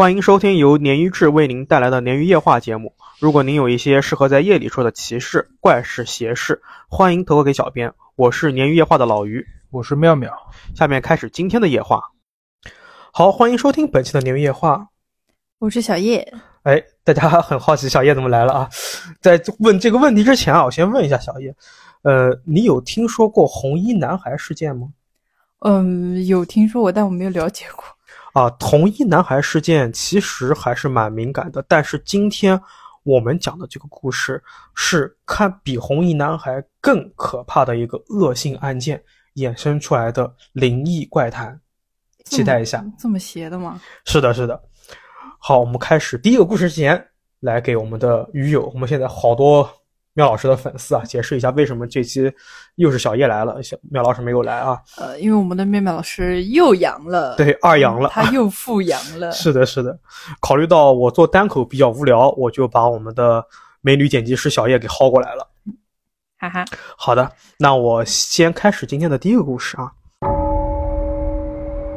欢迎收听由鲶鱼志为您带来的鲶鱼夜话节目。如果您有一些适合在夜里说的奇事、怪事、邪事，欢迎投稿给小编。我是鲶鱼夜话的老鱼，我是妙妙。下面开始今天的夜话。好，欢迎收听本期的鲶鱼夜话。我是小叶。哎，大家很好奇小叶怎么来了啊？在问这个问题之前啊，我先问一下小叶，呃，你有听说过红衣男孩事件吗？嗯，有听说过，但我没有了解过。啊，红衣男孩事件其实还是蛮敏感的，但是今天我们讲的这个故事是看比红衣男孩更可怕的一个恶性案件衍生出来的灵异怪谈，期待一下。这么邪的吗？是的，是的。好，我们开始第一个故事之前，来给我们的鱼友，我们现在好多。妙老师的粉丝啊，解释一下为什么这期又是小叶来了，小妙老师没有来啊？呃，因为我们的妙妙老师又阳了，对，二阳了，他又复阳了。是的，是的。考虑到我做单口比较无聊，我就把我们的美女剪辑师小叶给薅过来了。哈哈。好的，那我先开始今天的第一个故事啊。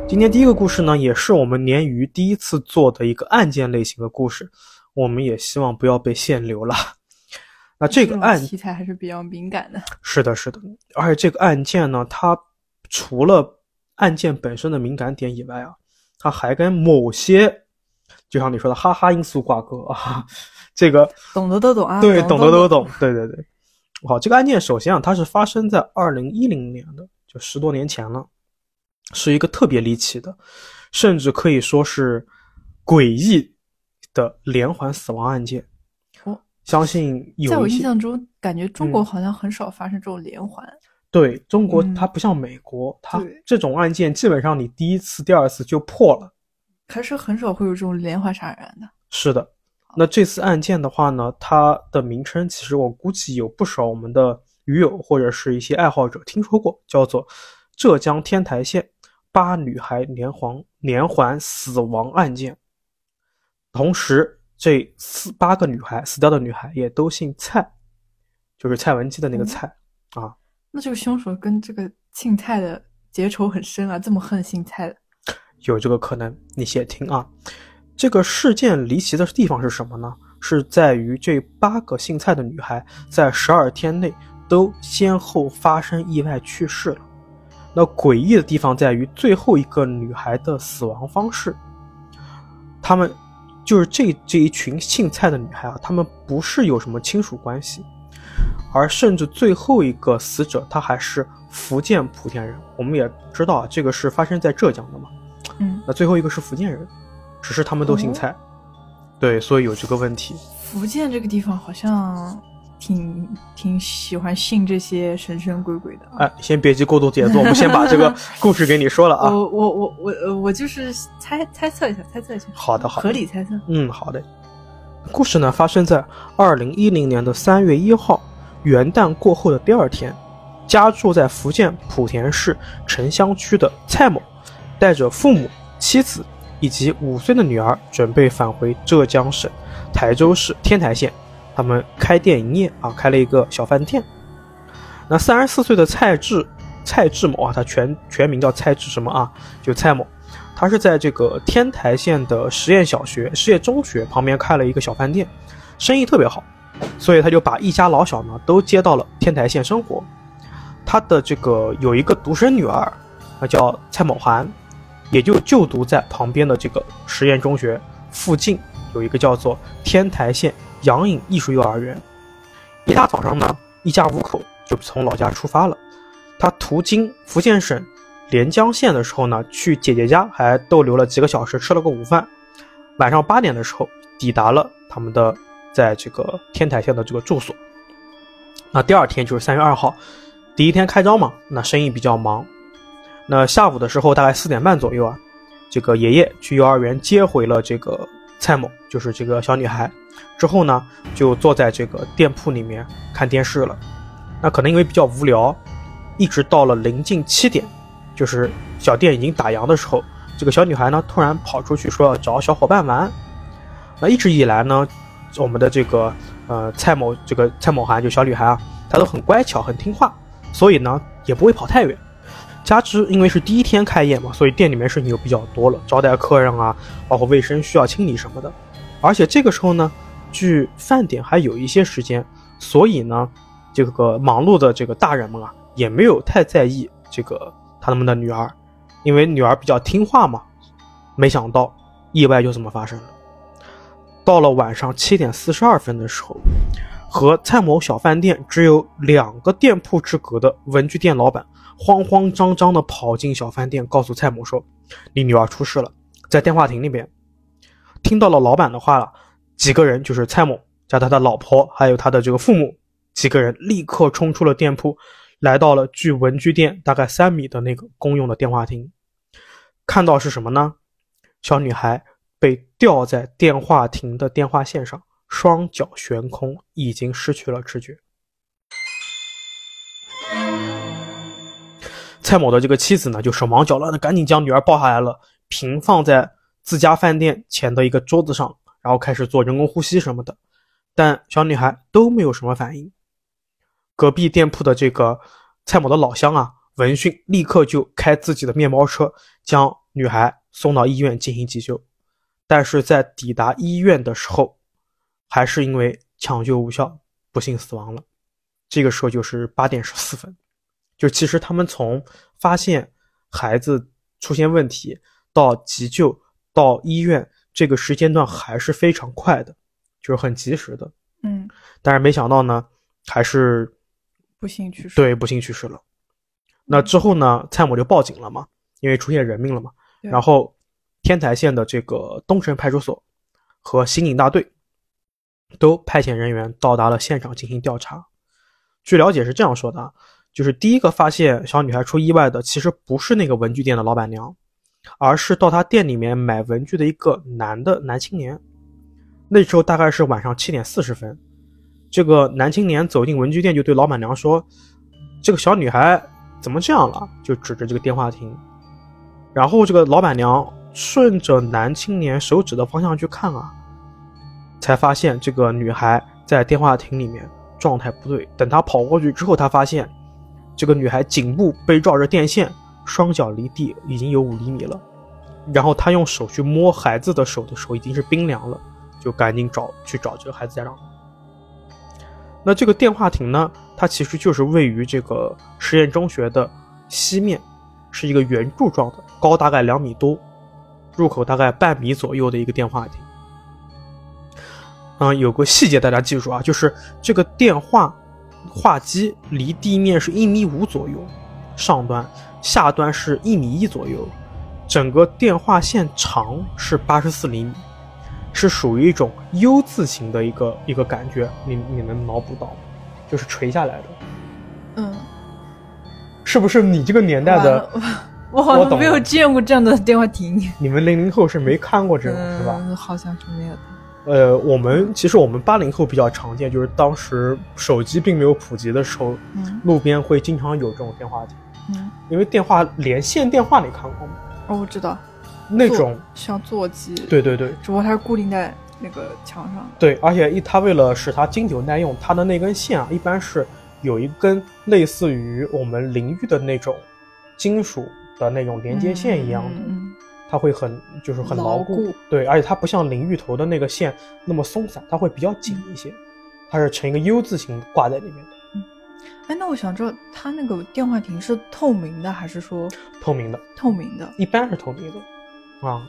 今天第一个故事呢，也是我们鲶鱼第一次做的一个案件类型的故事，我们也希望不要被限流了。那这个案题材还是比较敏感的。是的，是的，而且这个案件呢，它除了案件本身的敏感点以外啊，它还跟某些，就像你说的哈哈因素挂钩啊。这个懂得都懂啊，对，懂得都懂，对对对。好，这个案件首先啊，它是发生在二零一零年的，就十多年前了，是一个特别离奇的，甚至可以说是诡异的连环死亡案件。相信有在我印象中，感觉中国好像很少发生这种连环。对中国，它不像美国，它这种案件基本上你第一次、第二次就破了，还是很少会有这种连环杀人案的。是的，那这次案件的话呢，它的名称其实我估计有不少我们的鱼友或者是一些爱好者听说过，叫做浙江天台县八女孩连环连环死亡案件，同时。这四八个女孩死掉的女孩也都姓蔡，就是蔡文姬的那个蔡啊。那这个凶手跟这个姓蔡的结仇很深啊，这么恨姓蔡的，有这个可能。你先听啊，这个事件离奇的地方是什么呢？是在于这八个姓蔡的女孩在十二天内都先后发生意外去世了。那诡异的地方在于最后一个女孩的死亡方式，他们。就是这这一群姓蔡的女孩啊，她们不是有什么亲属关系，而甚至最后一个死者她还是福建莆田人。我们也知道啊，这个是发生在浙江的嘛。嗯，那最后一个是福建人，只是他们都姓蔡，对，所以有这个问题。福建这个地方好像。挺挺喜欢信这些神神鬼鬼的。哎，先别急过度解读，我们先把这个 故事给你说了啊。我我我我我就是猜猜测一下，猜测一下。好的，好，合理猜测。嗯，好的。故事呢发生在二零一零年的三月一号元旦过后的第二天，家住在福建莆田市城乡区的蔡某，带着父母、妻子以及五岁的女儿，准备返回浙江省台州市天台县。他们开店营业啊，开了一个小饭店。那三十四岁的蔡志，蔡志某啊，他全全名叫蔡志什么啊？就蔡某，他是在这个天台县的实验小学、实验中学旁边开了一个小饭店，生意特别好，所以他就把一家老小呢都接到了天台县生活。他的这个有一个独生女儿，那叫蔡某涵，也就就读在旁边的这个实验中学附近有一个叫做天台县。杨颖艺术幼儿园，一大早上呢，一家五口就从老家出发了。他途经福建省连江县的时候呢，去姐姐家还逗留了几个小时，吃了个午饭。晚上八点的时候，抵达了他们的在这个天台县的这个住所。那第二天就是三月二号，第一天开张嘛，那生意比较忙。那下午的时候，大概四点半左右啊，这个爷爷去幼儿园接回了这个蔡某，就是这个小女孩。之后呢，就坐在这个店铺里面看电视了。那可能因为比较无聊，一直到了临近七点，就是小店已经打烊的时候，这个小女孩呢突然跑出去说要找小伙伴玩。那一直以来呢，我们的这个呃蔡某这个蔡某涵就小女孩啊，她都很乖巧很听话，所以呢也不会跑太远。加之因为是第一天开业嘛，所以店里面事情就比较多了，招待客人啊，包括卫生需要清理什么的。而且这个时候呢，距饭点还有一些时间，所以呢，这个忙碌的这个大人们啊，也没有太在意这个他们的女儿，因为女儿比较听话嘛。没想到意外就这么发生了。到了晚上七点四十二分的时候，和蔡某小饭店只有两个店铺之隔的文具店老板。慌慌张张地跑进小饭店，告诉蔡某说：“你女儿出事了，在电话亭那边。”听到了老板的话了，几个人就是蔡某加他的老婆，还有他的这个父母，几个人立刻冲出了店铺，来到了距文具店大概三米的那个公用的电话亭。看到是什么呢？小女孩被吊在电话亭的电话线上，双脚悬空，已经失去了知觉。蔡某的这个妻子呢，就手忙脚乱的赶紧将女儿抱下来了，平放在自家饭店前的一个桌子上，然后开始做人工呼吸什么的，但小女孩都没有什么反应。隔壁店铺的这个蔡某的老乡啊，闻讯立刻就开自己的面包车将女孩送到医院进行急救，但是在抵达医院的时候，还是因为抢救无效，不幸死亡了。这个时候就是八点十四分。就其实他们从发现孩子出现问题到急救到医院这个时间段还是非常快的，就是很及时的。嗯，但是没想到呢，还是不幸去世。对，不幸去世了。那之后呢，蔡某就报警了嘛，因为出现人命了嘛。然后天台县的这个东城派出所和刑警大队都派遣人员到达了现场进行调查。据了解是这样说的。就是第一个发现小女孩出意外的，其实不是那个文具店的老板娘，而是到他店里面买文具的一个男的男青年。那时候大概是晚上七点四十分，这个男青年走进文具店，就对老板娘说：“这个小女孩怎么这样了？”就指着这个电话亭。然后这个老板娘顺着男青年手指的方向去看啊，才发现这个女孩在电话亭里面状态不对。等她跑过去之后，她发现。这个女孩颈部被绕着电线，双脚离地已经有五厘米了。然后他用手去摸孩子的手的时候，已经是冰凉了，就赶紧找去找这个孩子家长。那这个电话亭呢，它其实就是位于这个实验中学的西面，是一个圆柱状的，高大概两米多，入口大概半米左右的一个电话亭。嗯，有个细节大家记住啊，就是这个电话。话机离地面是一米五左右，上端、下端是一米一左右，整个电话线长是八十四厘米，是属于一种 U 字形的一个一个感觉，你你能脑补到吗？就是垂下来的。嗯，是不是你这个年代的？我好像没有见过这样的电话亭。你们零零后是没看过这种是吧？好像是没有的。呃，我们其实我们八零后比较常见，就是当时手机并没有普及的时候，路边会经常有这种电话亭。嗯，因为电话连线电话你看过吗？哦，我知道，那种像座机。对对对，只不过它是固定在那个墙上。对，而且一它为了使它经久耐用，它的那根线啊，一般是有一根类似于我们淋浴的那种金属的那种连接线一样的。它会很就是很牢固，对，而且它不像淋浴头的那个线那么松散，它会比较紧一些，它是呈一个 U 字形挂在里面的。嗯，哎，那我想知道他那个电话亭是透明的还是说透明的？透明的，一般是透明的啊，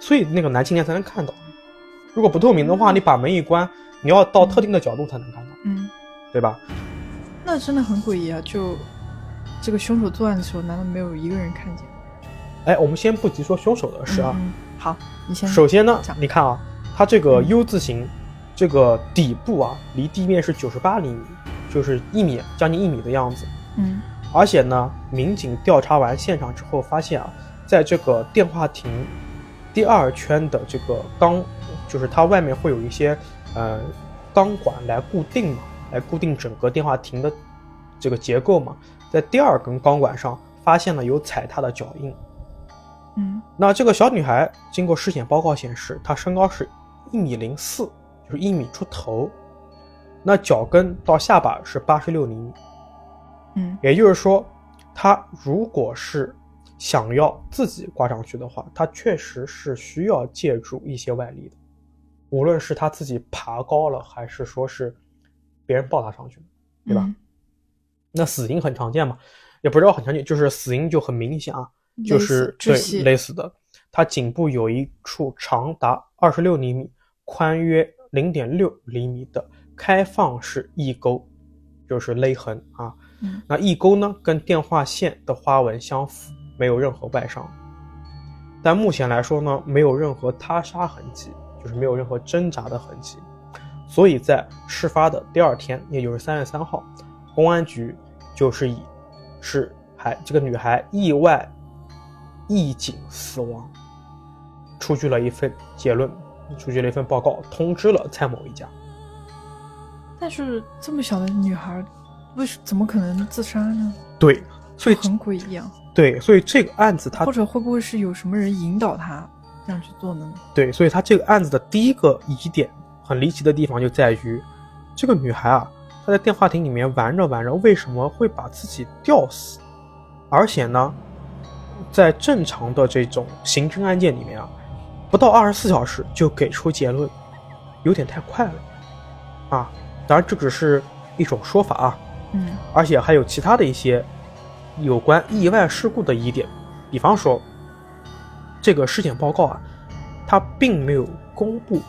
所以那个男青年才能看到。如果不透明的话，你把门一关，你要到特定的角度才能看到，嗯，对吧？那真的很诡异啊！就这个凶手作案的时候，难道没有一个人看见？哎，我们先不急说凶手的事啊。好，你先。首先呢，你看啊，它这个 U 字形，这个底部啊，离地面是九十八厘米，就是一米，将近一米的样子。嗯。而且呢，民警调查完现场之后发现啊，在这个电话亭第二圈的这个钢，就是它外面会有一些呃钢管来固定嘛，来固定整个电话亭的这个结构嘛，在第二根钢管上发现了有踩踏的脚印。嗯，那这个小女孩经过尸检报告显示，她身高是一米零四，就是一米出头。那脚跟到下巴是八十六厘米。嗯，也就是说，他如果是想要自己挂上去的话，他确实是需要借助一些外力的，无论是他自己爬高了，还是说是别人抱他上去的，对吧？嗯那死因很常见嘛，也不知道很常见，就是死因就很明显啊，就是勒死的。他颈部有一处长达二十六厘米、宽约零点六厘米的开放式翼钩，就是勒痕啊。嗯那翼钩呢，跟电话线的花纹相符，没有任何外伤。但目前来说呢，没有任何他杀痕迹，就是没有任何挣扎的痕迹。所以在事发的第二天，也就是三月三号，公安局就是以是还这个女孩意外缢颈死亡，出具了一份结论，出具了一份报告，通知了蔡某一家。但是这么小的女孩，为什怎么可能自杀呢？对，所以很诡异啊！对，所以这个案子他或者会不会是有什么人引导他这样去做呢？对，所以他这个案子的第一个疑点很离奇的地方就在于，这个女孩啊，她在电话亭里面玩着玩着，为什么会把自己吊死？而且呢，在正常的这种刑侦案件里面啊，不到二十四小时就给出结论，有点太快了啊！当然，这只是一种说法啊，嗯而且还有其他的一些有关意外事故的疑点，比方说，这个尸检报告啊，它并没有公布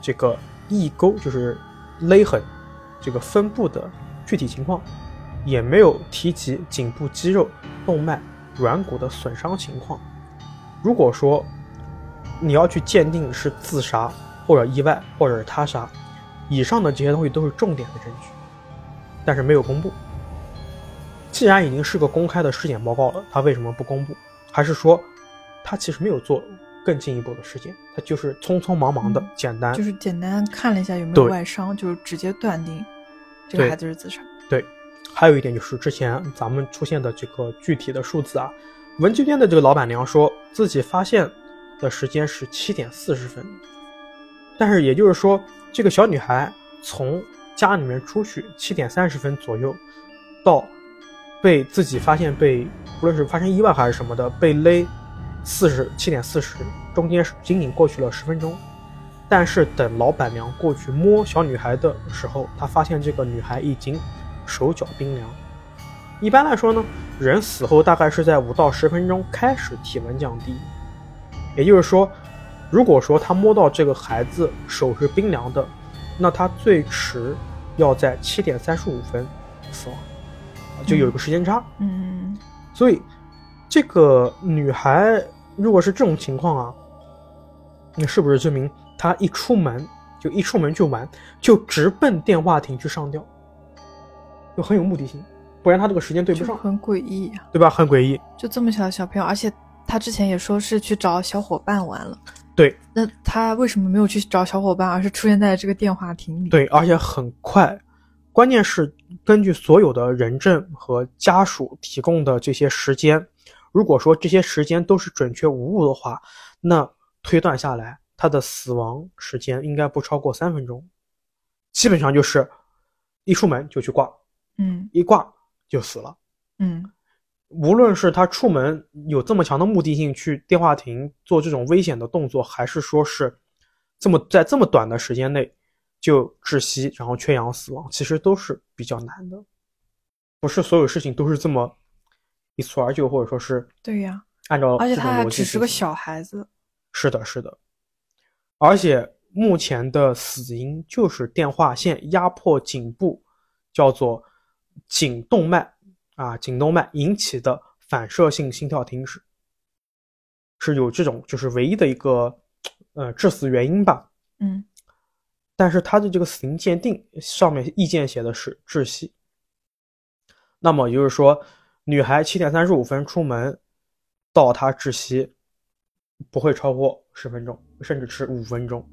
这个异钩就是勒痕这个分布的具体情况，也没有提及颈部肌肉、动脉、软骨的损伤情况。如果说你要去鉴定是自杀或者意外或者是他杀，以上的这些东西都是重点的证据，但是没有公布。既然已经是个公开的尸检报告了，他为什么不公布？还是说他其实没有做更进一步的尸检，他就是匆匆忙忙的、嗯简单？就是简单看了一下有没有外伤，就直接断定这个孩子是自杀。对，还有一点就是之前咱们出现的这个具体的数字啊，文具店的这个老板娘说自己发现的时间是七点四十分，但是也就是说，这个小女孩从家里面出去七点三十分左右，到被自己发现被无论是发生意外还是什么的被勒四十七点四十，中间是仅仅过去了十分钟。但是等老板娘过去摸小女孩的时候，她发现这个女孩已经手脚冰凉。一般来说呢，人死后大概是在五到十分钟开始体温降低，也就是说，如果说他摸到这个孩子手是冰凉的，那他最迟要在七点三十五分死亡，就有一个时间差。嗯，所以，这个女孩如果是这种情况啊，那是不是证明她一出门就一出门就玩，就直奔电话亭去上吊，就很有目的性，不然她这个时间对不上，就很诡异呀、对吧？很诡异。就这么小的小朋友，而且他之前也说是去找小伙伴玩了，对那他为什么没有去找小伙伴，而是出现在这个电话亭里？，对，而且很快。关键是根据所有的人证和家属提供的这些时间，如果说这些时间都是准确无误的话，那推断下来，他的死亡时间应该不超过三分钟，基本上就是一出门就去挂，嗯一挂就死了。嗯无论是他出门有这么强的目的性去电话亭做这种危险的动作，还是说是这么在这么短的时间内就窒息然后缺氧死亡，其实都是比较难的。不是所有事情都是这么一蹴而就，或者说是对呀、按照而且他还只是个小孩子，是的，是的。而且目前的死因就是电话线压迫颈部，叫做颈动脉啊，颈动脉引起的反射性心跳停止，是有这种就是唯一的一个呃致死原因吧。嗯但是他的这个死因鉴定上面意见写的是窒息。那么也就是说，女孩七点三十五分出门，到她窒息不会超过十分钟，甚至是五分钟，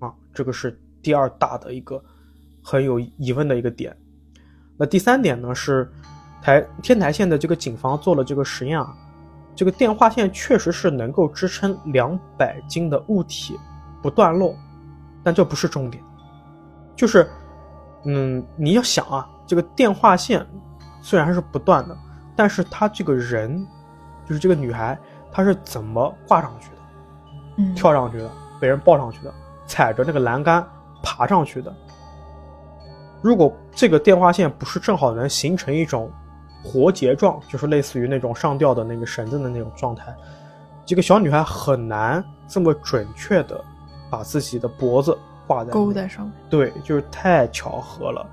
啊，这个是第二大的一个很有疑问的一个点。那第三点呢是台天台县的这个警方做了这个实验啊，这个电话线确实是能够支撑两百斤的物体不断落，但这不是重点，就是，嗯，你要想啊，这个电话线虽然是不断的，但是她这个人，就是这个女孩，她是怎么挂上去的？嗯，跳上去的，被人抱上去的，踩着那个栏杆爬上去的。如果这个电话线不是正好能形成一种活结状，就是类似于那种上吊的那个绳子的那种状态，这个小女孩很难这么准确的把自己的脖子挂在勾在上面。对，就是太巧合了，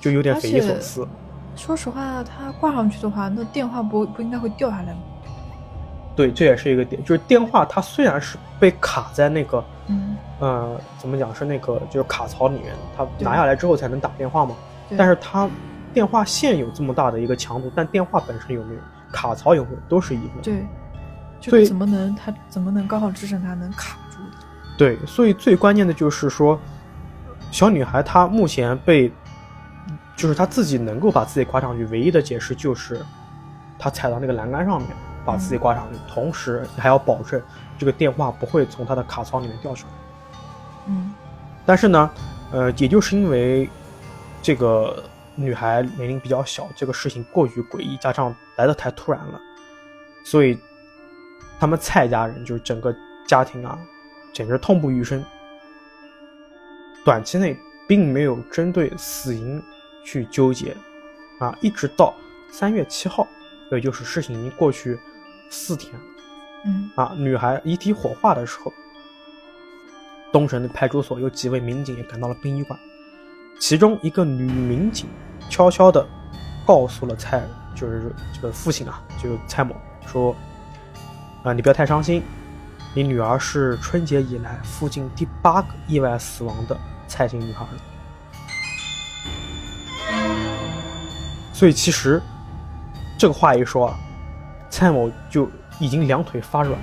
就有点匪夷所思。说实话，她挂上去的话，那电话不不应该会掉下来吗？对，这也是一个点，就是电话它虽然是被卡在那个，嗯，呃，怎么讲是那个就是卡槽里面，它拿下来之后才能打电话嘛。但是它电话线有这么大的一个强度，但电话本身有没有，卡槽有没有，都是疑问。对，就怎么能它怎么能刚好支撑它能卡住？对，所以最关键的就是说，小女孩她目前被，就是她自己能够把自己挂上去，唯一的解释就是，她踩到那个栏杆上面，把自己挂上去，同时还要保证这个电话不会从她的卡槽里面掉出来。嗯但是呢，呃，也就是因为这个女孩年龄比较小，这个事情过于诡异，加上来的太突然了，所以他们蔡家人就是整个家庭啊，简直痛不欲生。短期内并没有针对死因去纠结，啊，一直到三月七号，也就是事情已经过去四天了。嗯啊，女孩遗体火化的时候，东城的派出所有几位民警也赶到了殡仪馆，其中一个女民警悄悄的告诉了蔡，就是这个父亲啊，就是蔡某说，啊、你不要太伤心，你女儿是春节以来附近第八个意外死亡的蔡姓女孩。所以其实这个话一说啊，蔡某就已经两腿发软，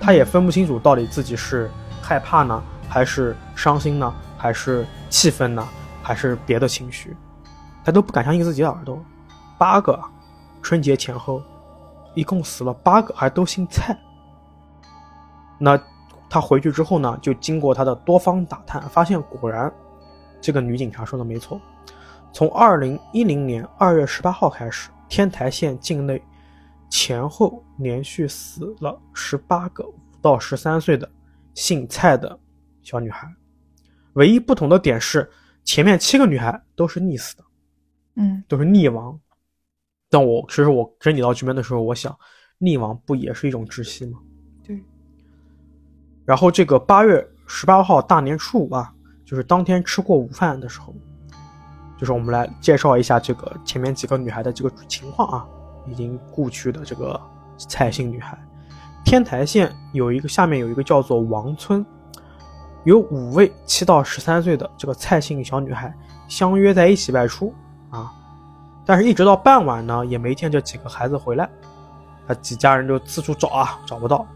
他也分不清楚到底自己是害怕呢，还是伤心呢，还是气愤呢，还是别的情绪，他都不敢相信自己的耳朵。八个，春节前后，一共死了八个，还都姓蔡。那他回去之后呢，就经过他的多方打探，发现果然，这个女警察说的没错。从二零一零年二月十八号开始，天台县境内前后连续死了十八个五到十三岁的姓蔡的小女孩，唯一不同的点是，前面七个女孩都是溺死的，嗯都是溺亡。但我其实我整理到这边的时候，我想，溺亡不也是一种窒息吗？对。然后这个八月十八号大年初五啊，就是当天吃过午饭的时候，就是我们来介绍一下这个前面几个女孩的这个情况啊，已经故去的这个蔡姓女孩。天台县有一个下面有一个叫做王村，有五位七到十三岁的这个蔡姓小女孩相约在一起外出啊，但是一直到傍晚呢，也没见这几个孩子回来，他几家人就四处找啊，找不到。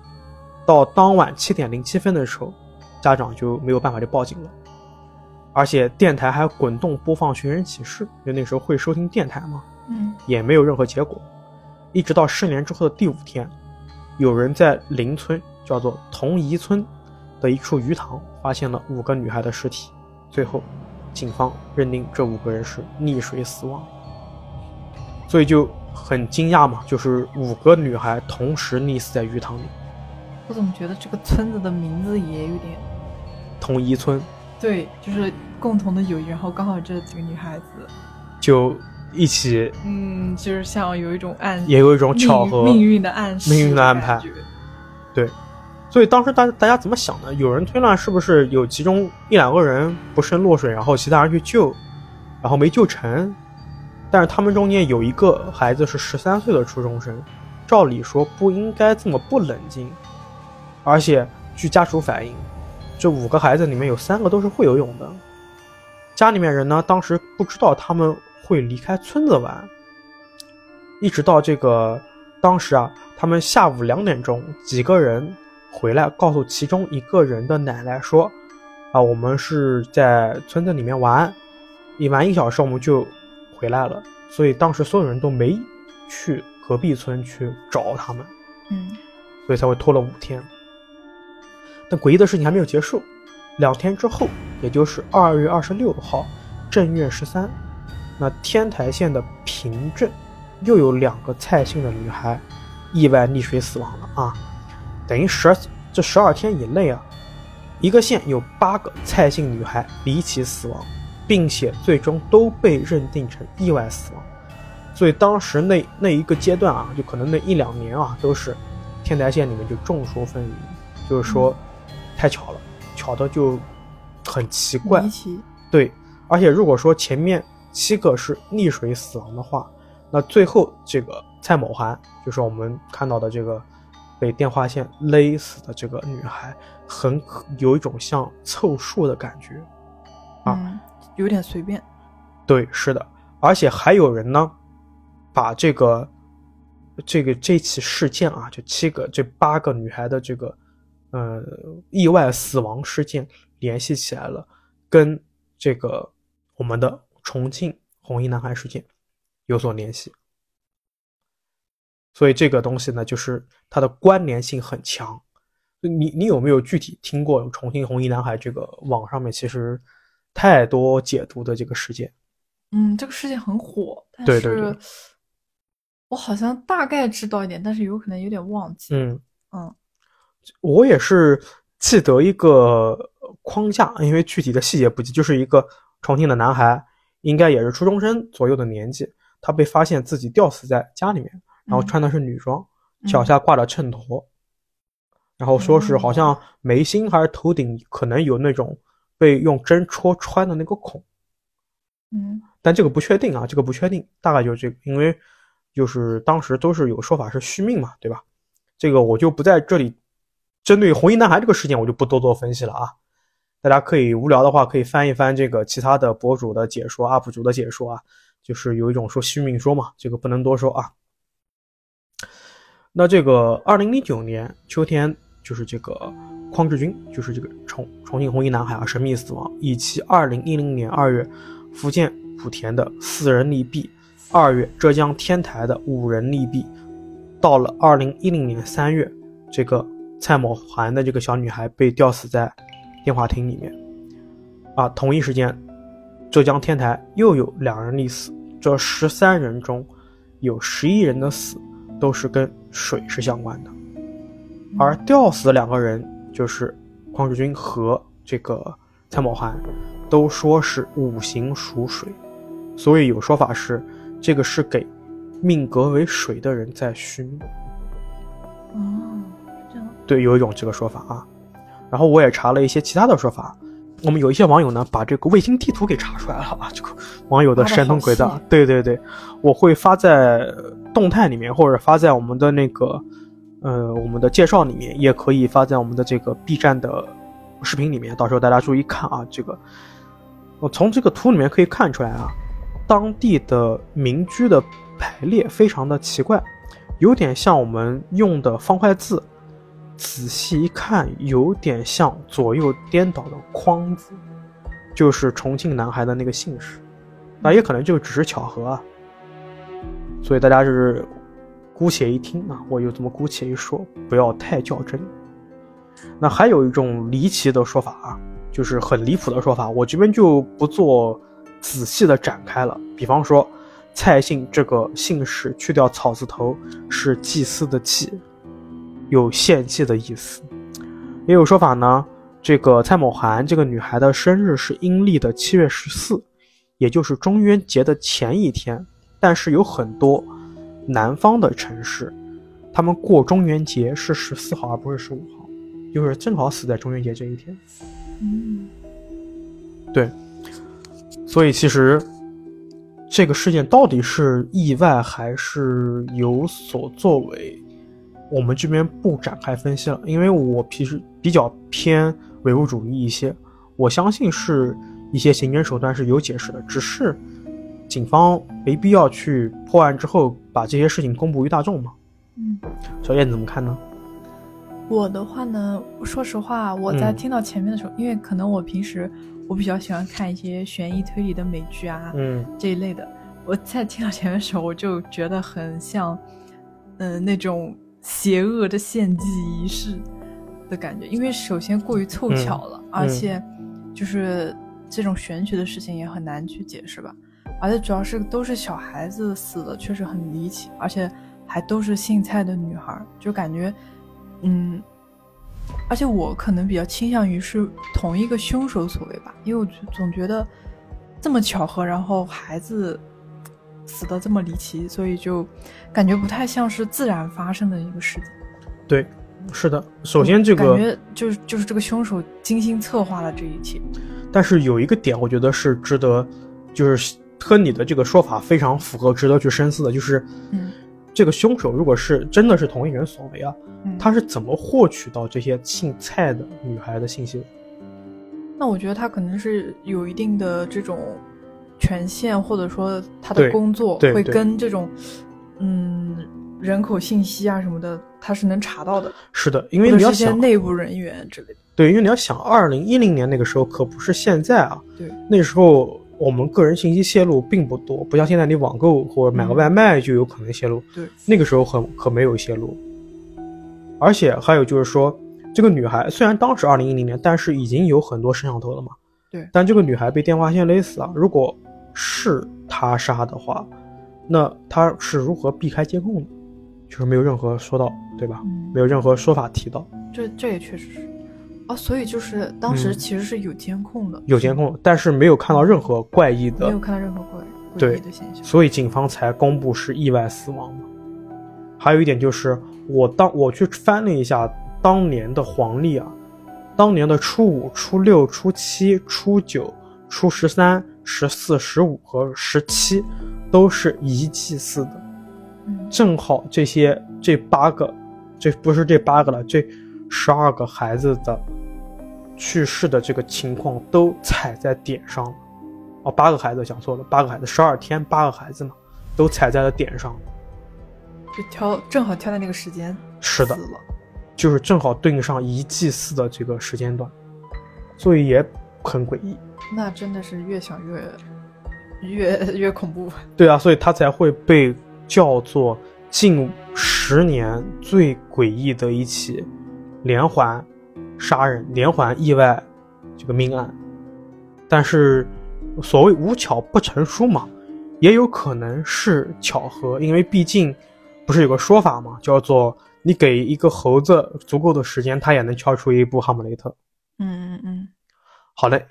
到当晚七点零七分的时候，家长就没有办法就报警了，而且电台还滚动播放寻人启事，因为那时候会收听电台嘛，嗯。也没有任何结果。一直到失联之后的第五天，有人在邻村叫做同宜村的一处鱼塘发现了五个女孩的尸体，最后警方认定这五个人是溺水死亡，所以就很惊讶嘛，就是五个女孩同时溺死在鱼塘里。我怎么觉得这个村子的名字也有点同一村对，就是共同的友谊，然后刚好这几个女孩子，就一起，嗯，就是像有一种暗，也有一种巧合，命运的暗示，命运的安排对，所以当时大大家怎么想的？有人推断是不是有其中一两个人不慎落水，然后其他人去救，然后没救成。但是他们中间有一个孩子是十三岁的初中生，照理说不应该这么不冷静。而且据家属反映，这五个孩子里面有三个都是会游泳的。家里面人呢，当时不知道他们会离开村子玩，一直到这个当时啊，他们下午两点钟，几个人回来，告诉其中一个人的奶奶说：“啊，我们是在村子里面玩，一玩一小时我们就回来了。”所以当时所有人都没去隔壁村去找他们，嗯所以才会拖了五天。但诡异的事情还没有结束，两天之后，也就是二月二十六号，正月十三，那天台县的平镇又有两个蔡姓的女孩意外溺水死亡了啊，等于十二这十二天以内啊，一个县有八个蔡姓女孩离奇死亡，并且最终都被认定成意外死亡。所以当时那那一个阶段啊，就可能那一两年啊，都是天台县里面就众说纷纭，就是说太巧了，巧的就很奇怪。奇，对，而且如果说前面七个是溺水死亡的话，那最后这个蔡某涵，就是我们看到的这个被电话线勒死的这个女孩，很可有一种像凑数的感觉。啊嗯，有点随便。对，是的，而且还有人呢，把这个这个这起事件啊，就七个这八个女孩的这个呃意外死亡事件联系起来了，跟这个我们的重庆红衣男孩事件有所联系。所以这个东西呢，就是它的关联性很强。你你有没有具体听过重庆红衣男孩这个网上面其实太多解读的这个事件？嗯，这个事件很火，但对对对。是我好像大概知道一点，但是有可能有点忘记。嗯，嗯。我也是记得一个框架，因为具体的细节不记，就是一个重庆的男孩，应该也是初中生左右的年纪，他被发现自己吊死在家里面，然后嗯。穿的是女装，嗯。脚下挂着秤砣，然后说是哦。好像眉心还是头顶可能有那种被用针戳穿的那个孔，嗯但这个不确定啊，这个不确定，大概就是这个，因为就是当时都是有说法是续命嘛，对吧？这个我就不在这里针对红衣男孩这个事件，我就不多做分析了啊。大家可以无聊的话，可以翻一翻这个其他的博主的解说、UP 主的解说啊，就是有一种说续命说嘛，这个不能多说啊。那这个二零零九年秋天，就是这个匡志军，就是这个重重庆红衣男孩啊，神秘死亡，以及二零一零年二月福建莆田的四人溺毙，二月浙江天台的五人溺毙，到了二零一零年三月，这个蔡某涵的这个小女孩被吊死在电话亭里面，啊，同一时间，浙江天台又有两人溺死，这十三人中有十一人的死都是跟水是相关的，而吊死两个人就是匡志军和这个蔡某涵，都说是五行属水，所以有说法是这个是给命格为水的人在续命。哦，这样对，有一种这个说法啊。然后我也查了一些其他的说法，我们有一些网友呢把这个卫星地图给查出来了啊，这个 网友的挖得神通好细鬼大，对对对，我会发在动态里面，或者发在我们的那个呃我们的介绍里面，也可以发在我们的这个 B 站的视频里面，到时候大家注意看啊，这个我从这个图里面可以看出来啊，当地的民居的排列非常的奇怪，有点像我们用的方块字，仔细一看，有点像左右颠倒的框字，就是重庆男孩的那个姓氏，那也可能就只是巧合啊。所以大家就是姑且一听啊，我就这么姑且一说，不要太较真。那还有一种离奇的说法啊，就是很离谱的说法，我这边就不做仔细的展开了。比方说，蔡姓这个姓氏去掉草字头是祭祀的祭，有献祭的意思。也有说法呢，这个蔡某涵这个女孩的生日是阴历的七月十四，也就是中元节的前一天。但是有很多南方的城市，他们过中元节是十四号而不是十五号，就是正好死在中元节这一天。嗯对，所以其实这个事件到底是意外还是有所作为，我们这边不展开分析了，因为我平时比较偏唯物主义一些，我相信是一些刑侦手段是有解释的，只是警方没必要去破案之后把这些事情公布于大众嘛。嗯，小燕怎么看呢？我的话呢，说实话，我在嗯听到前面的时候，因为可能我平时我比较喜欢看一些悬疑推理的美剧啊，嗯这一类的。我在听到前面的时候，我就觉得很像，嗯、那种邪恶的献祭仪式的感觉。因为首先过于凑巧了，而且就是这种玄学的事情也很难去解释吧。而且主要是都是小孩子死的，确实很离奇，而且还都是姓蔡的女孩，就感觉，嗯，而且我可能比较倾向于是同一个凶手所为吧，因为我总觉得这么巧合，然后孩子死的这么离奇，所以就感觉不太像是自然发生的一个事件。对，是的。首先，这个感觉就是就是这个凶手精心策划了这一切。但是有一个点，我觉得是值得，就是和你的这个说法非常符合，值得去深思的，就是，嗯，这个凶手如果是真的是同一人所为啊，他是怎么获取到这些姓蔡的女孩的信息的？那我觉得他可能是有一定的这种权限，或者说他的工作会跟这种，嗯，人口信息啊什么的，他是能查到的。是的，因为你要想内部人员之类的。对，因为你要想，二零一零年那个时候可不是现在啊。对，那时候我们个人信息泄露并不多，不像现在你网购或者买个外卖就有可能泄露。对，那个时候很可没有泄露。而且还有就是说，这个女孩虽然当时二零一零年，但是已经有很多摄像头了嘛。对。但这个女孩被电话线勒死了，如果是他杀的话，那他是如何避开监控的？就是没有任何说到，对吧？没有任何说法提到。这这也确实是。哦，所以就是当时其实是有监控的，有监控，但是没有看到任何怪异的，没有看到任何怪怪异的现象，所以警方才公布是意外死亡嘛。还有一点就是，我当我去翻了一下当年的黄历啊，当年的初五、初六、初七、初九、初十三、十四、十五和十七都是一祭祀的，正好这些这八个，这不是这八个了，这。十二个孩子的去世的这个情况都踩在点上了，哦，八个孩子讲错了，八个孩子，十二天八个孩子嘛，都踩在了点上，就挑正好挑在那个时间，是的，就是正好对应上一祭祀的这个时间段，所以也很诡异。那真的是越想越越 越恐怖。对啊，所以他才会被叫做近十年最诡异的一起。连环杀人、连环意外，这个命案，但是所谓无巧不成书嘛，也有可能是巧合，因为毕竟不是有个说法嘛，叫做你给一个猴子足够的时间，它也能敲出一部《哈姆雷特》。嗯嗯嗯，好嘞，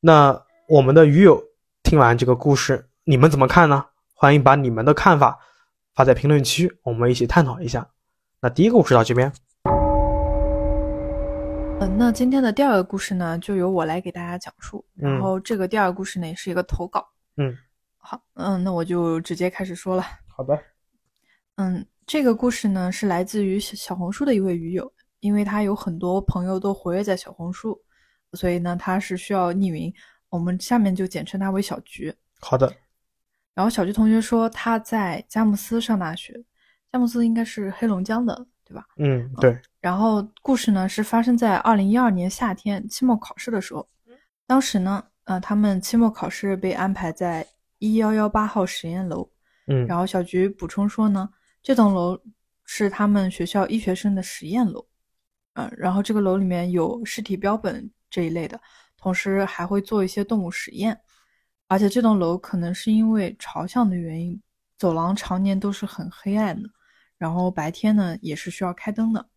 那我们的鱼友听完这个故事，你们怎么看呢？欢迎把你们的看法发在评论区，我们一起探讨一下。那第一个故事到这边。嗯，那今天的第二个故事呢，就由我来给大家讲述。然后这个第二个故事呢，也是一个投稿。嗯，好，嗯，那我就直接开始说了。好的。嗯，这个故事呢，是来自于小小红书的一位鱼友，因为他有很多朋友都活跃在小红书，所以呢，他是需要匿名。我们下面就简称他为小菊。好的。然后小菊同学说他在佳木斯上大学，佳木斯应该是黑龙江的。对吧？嗯，对。然后故事呢是发生在二零一二年夏天期末考试的时候，当时呢，呃，他们期末考试被安排在一幺幺八号实验楼。嗯。然后小菊补充说呢，这栋楼是他们学校医学生的实验楼。嗯，然后这个楼里面有尸体标本这一类的，同时还会做一些动物实验。而且这栋楼可能是因为朝向的原因，走廊常年都是很黑暗的。然后白天呢也是需要开灯的，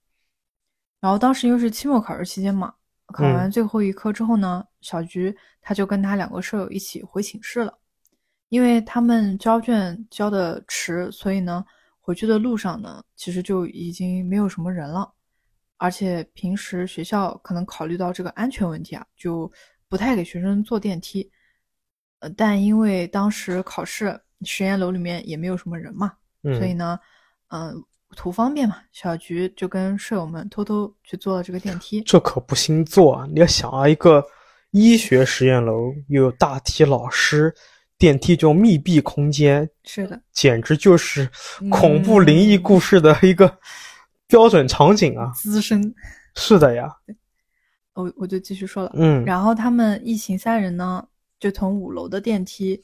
然后当时又是期末考试期间嘛，考完最后一科之后呢，小菊他就跟他两个舍友一起回寝室了，因为他们交卷交的迟，所以呢回去的路上呢其实就已经没有什么人了，而且平时学校可能考虑到这个安全问题啊，就不太给学生坐电梯，呃，但因为当时考试实验楼里面也没有什么人嘛，所以呢。嗯，图方便嘛，小菊就跟舍友们偷偷去坐了这个电梯。这可不兴坐啊！你要想啊，一个医学实验楼，又有大体老师，电梯这种密闭空间，是的，简直就是恐怖灵异故事的一个 标准场景啊！资深，是的呀。我我就继续说了，嗯，然后他们一行三人呢，就从五楼的电梯，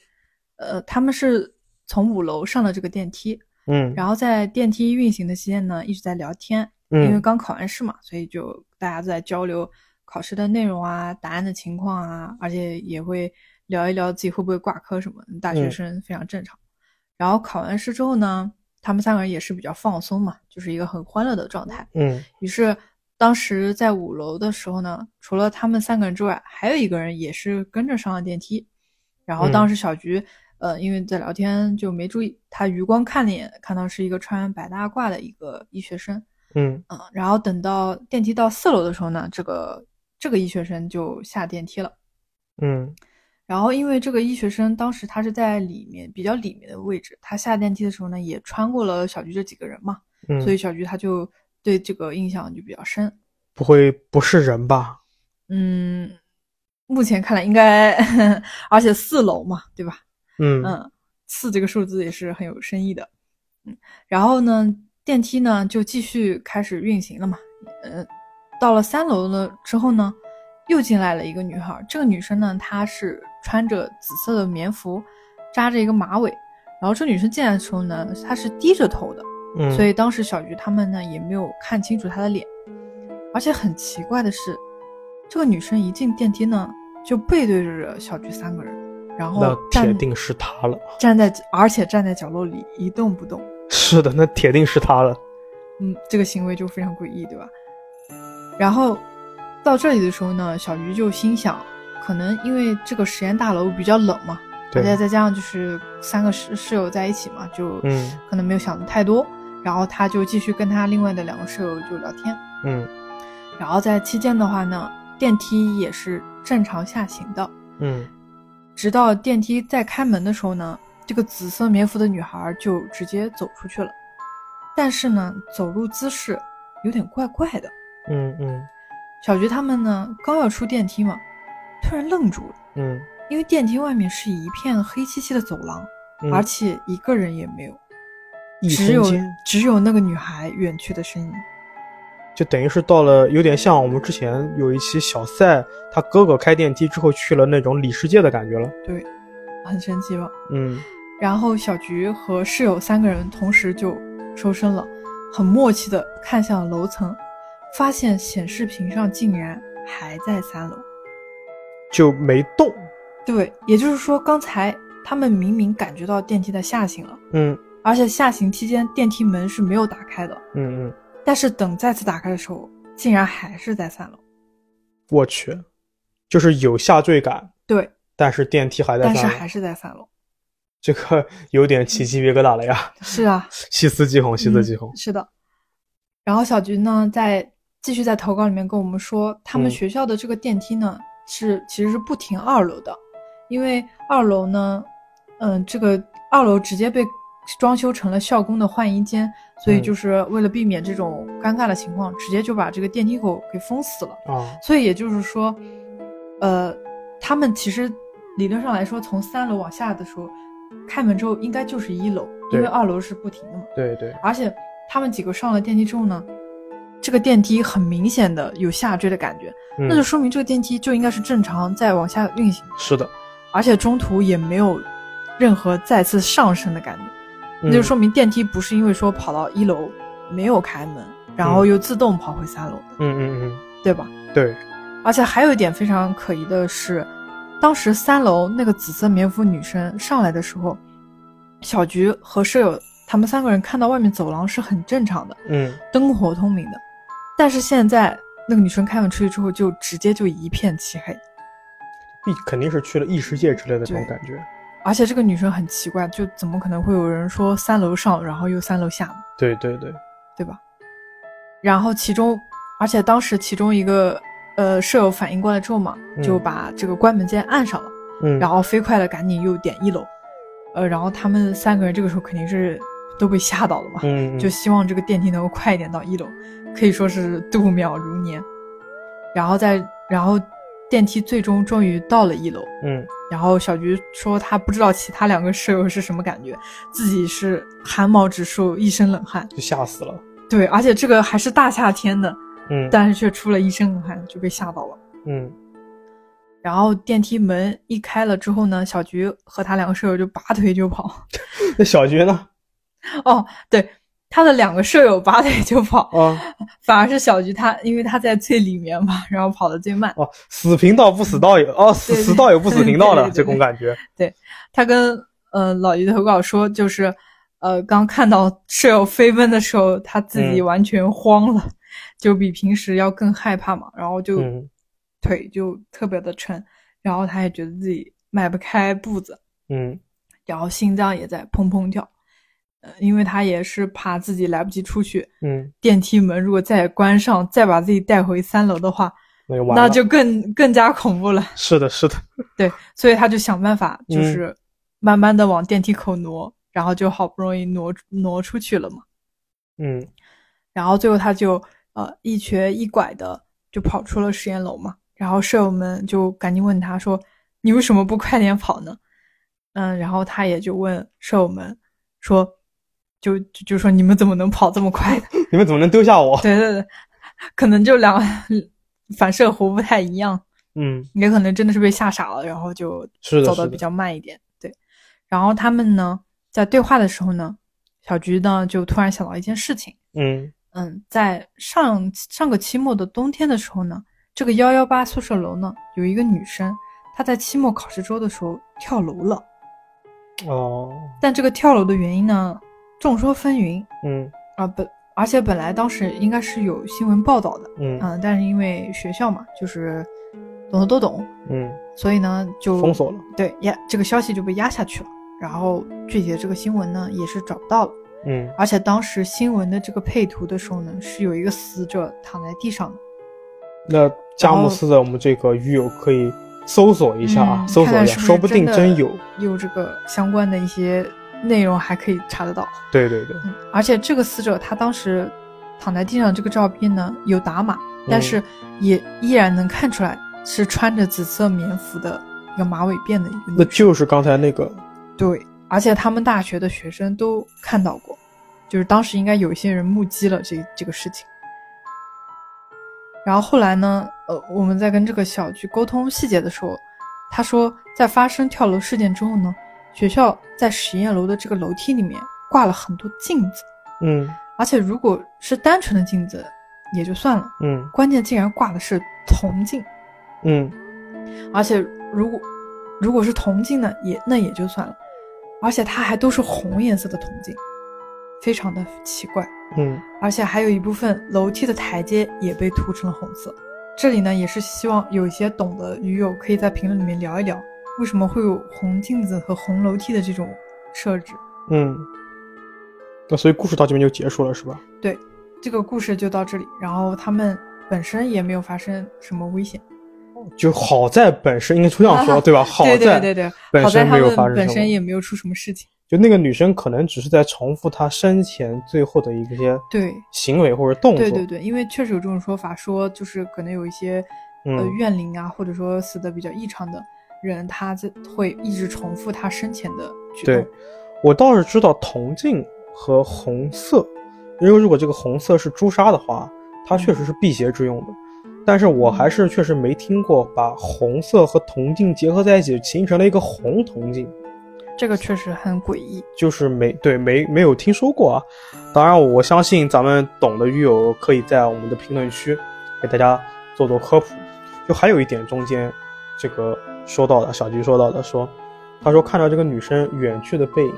呃，他们是从五楼上了这个电梯。嗯，然后在电梯运行的期间呢，一直在聊天，因为刚考完试嘛，所以就大家都在交流考试的内容啊、答案的情况啊，而且也会聊一聊自己会不会挂科什么，大学嗯生非常正常。然后考完试之后呢，他们三个人也是比较放松嘛，就是一个很欢乐的状态。嗯于是当时在五楼的时候呢，除了他们三个人之外，还有一个人也是跟着上了电梯。然后当时小菊，呃，因为在聊天就没注意，他余光看了一眼，看到是一个穿白大褂的一个医学生。嗯嗯，然后等到电梯到四楼的时候呢，这个这个医学生就下电梯了。嗯然后因为这个医学生当时他是在里面比较里面的位置，他下电梯的时候呢，也穿过了小菊这几个人嘛，嗯，所以小菊他就对这个印象就比较深。不会不是人吧？嗯，目前看来应该，而且四楼嘛，对吧？嗯嗯，四这个数字也是很有深意的。嗯，然后呢，电梯呢就继续开始运行了嘛。呃，到了三楼了之后呢，又进来了一个女孩。这个女生呢，她是穿着紫色的棉服，扎着一个马尾。然后这女生进来的时候呢，她是低着头的，嗯，所以当时小菊他们呢也没有看清楚她的脸。而且很奇怪的是，这个女生一进电梯呢，就背对着小菊三个人，然后那铁定是他了。站在，而且站在角落里一动不动。是的，那铁定是他了。嗯，这个行为就非常诡异，对吧？然后到这里的时候呢，小鱼就心想，可能因为这个实验大楼比较冷嘛，而且对，再加上就是三个室室友在一起嘛，就嗯可能没有想的太多。然后他就继续跟他另外的两个室友就聊天。嗯然后在期间的话呢，电梯也是正常下行的，嗯直到电梯再开门的时候呢，这个紫色棉服的女孩就直接走出去了。但是呢，走路姿势有点怪怪的。嗯嗯小菊他们呢，刚要出电梯嘛，突然愣住了，嗯因为电梯外面是一片黑漆漆的走廊，嗯，而且一个人也没有，只有只有那个女孩远去的身影。就等于是到了，有点像我们之前有一期小赛他哥哥开电梯之后去了那种里世界的感觉了。对，很神奇吧？嗯然后小菊和室友三个人同时就抽身了，很默契的看向楼层，发现显示屏上竟然还在三楼。就没动。对，也就是说，刚才他们明明感觉到电梯在下行了，嗯而且下行期间电梯门是没有打开的，嗯嗯，但是等再次打开的时候，竟然还是在三楼。我去，就是有下坠感，对，但是电梯还在三楼，但是还是在三楼。这个 有点起鸡皮疙瘩了呀！是啊，细思极恐，细思极恐嗯。是的。然后小菊呢，在继续在投稿里面跟我们说，他们嗯学校的这个电梯呢，是其实是不停二楼的，因为二楼呢，嗯，这个二楼直接被装修成了校工的换衣间，所以嗯就是为了避免这种尴尬的情况，直接就把这个电梯口给封死了。啊！所以也就是说，呃，他们其实理论上来说，从三楼往下的时候，开门之后应该就是一楼，因为二楼是不停的嘛。对对，而且他们几个上了电梯之后呢，这个电梯很明显的有下坠的感觉，嗯那就说明这个电梯就应该是正常在往下运行，是的，而且中途也没有任何再次上升的感觉，那就嗯说明电梯不是因为说跑到一楼没有开门，然后又自动跑回三楼的，嗯嗯嗯，对吧？对，而且还有一点非常可疑的是，当时三楼那个紫色棉服女生上来的时候，小菊和舍友他们三个人看到外面走廊是很正常的，嗯灯火通明的。但是现在那个女生开门出去之后，就直接就一片漆黑，必肯定是去了异世界之类的这种感觉。而且这个女生很奇怪，就怎么可能会有人说三楼上，然后又三楼下呢？对对对，对吧？然后其中，而且当时其中一个呃舍友反应过来之后嘛，嗯就把这个关门键按上了。嗯，然后飞快的赶紧又点一楼，呃，然后他们三个人这个时候肯定是都被吓到了嘛，嗯，嗯就希望这个电梯能够快一点到一楼，可以说是度秒如年。然后再，然后电梯最终终于到了一楼，嗯然后小菊说她不知道其他两个舍友是什么感觉，自己是汗毛直竖，一身冷汗。就吓死了。对，而且这个还是大夏天的，嗯，但是却出了一身冷汗，就被吓到了。嗯然后电梯门一开了之后呢，小菊和她两个舍友就拔腿就跑。那小菊呢？哦，对，他的两个舍友拔腿就跑，啊 反而是小菊他，因为他在最里面嘛，然后跑得最慢。哦，死贫道不死道友，哦，死死道友不死贫道的这种感觉。对他跟呃老于的投稿说，就是呃刚看到舍友飞奔的时候，他自己嗯完全慌了，就比平时要更害怕嘛，然后就嗯腿就特别的沉，然后他也觉得自己迈不开步子，嗯然后心脏也在砰砰跳，呃，因为他也是怕自己来不及出去，嗯，电梯门如果再关上，再把自己带回三楼的话，那就。那就更更加恐怖了。是的，是的。对，所以他就想办法，嗯就是慢慢的往电梯口挪，然后就好不容易挪挪出去了嘛。嗯然后最后他就呃一瘸一拐的就跑出了实验楼嘛。然后舍友们就赶紧问他说：“你为什么不快点跑呢？”嗯，然后他也就问舍友们说：“就就就说你们怎么能跑这么快？” 你们怎么能丢下我？对对对，可能就两反射弧不太一样。嗯，也可能真的是被吓傻了，然后就走的比较慢一点。对，然后他们呢在对话的时候呢，小菊呢就突然想到一件事情，嗯嗯，在上上个期末的冬天的时候呢，这个幺幺八宿舍楼呢有一个女生，她在期末考试周的时候跳楼了，哦，但这个跳楼的原因呢众说纷纭嗯啊本。而且本来当时应该是有新闻报道的，嗯嗯，但是因为学校嘛，就是懂的都懂，嗯，所以呢就封锁了。对压这个消息就被压下去了，然后具体的这个新闻呢也是找不到了，嗯而且当时新闻的这个配图的时候呢，是有一个死者躺在地上的，那佳木斯的我们这个鱼友可以搜索一下啊，嗯搜索一下，看看是不是说不定真有。有这个相关的一些内容还可以查得到。对对对，嗯，而且这个死者他当时躺在地上这个照片呢有打码，但是也依然能看出来是穿着紫色棉服的一个马尾辫的一个那。就是刚才那个。对，而且他们大学的学生都看到过，就是当时应该有一些人目击了这这个事情。然后后来呢，呃，我们在跟这个小菊沟通细节的时候，他说，在发生跳楼事件之后呢，学校在实验楼的这个楼梯里面挂了很多镜子，嗯。而且如果是单纯的镜子也就算了，嗯。关键竟然挂的是铜镜，嗯。而且如果如果是铜镜呢，也那也就算了，而且它还都是红颜色的铜镜，非常的奇怪。嗯。而且还有一部分楼梯的台阶也被涂成了红色。这里呢，也是希望有一些懂的鱼友可以在评论里面聊一聊，为什么会有红镜子和红楼梯的这种设置。嗯。那所以故事到这边就结束了，是吧？对，这个故事就到这里。然后他们本身也没有发生什么危险，就好在本身应该这样说，对吧？好对在对对对，本好在他身没有发们本。身也没有出什么事情。就那个女生可能只是在重复她生前最后的一些对行为或者动作。对对对，因为确实有这种说法，说就是可能有一些、呃嗯怨灵啊，或者说死的比较异常的人，他在会一直重复他生前的举动。对，我倒是知道铜镜和红色，因为如果这个红色是朱砂的话，它确实是辟邪之用的。但是我还是确实没听过把红色和铜镜结合在一起形成了一个红铜镜，这个确实很诡异。就是没对没没有听说过啊。当然，我相信咱们懂的鱼友可以在我们的评论区给大家做做科普。就还有一点，中间这个说到的小菊说到的说，他说看到这个女生远去的背影，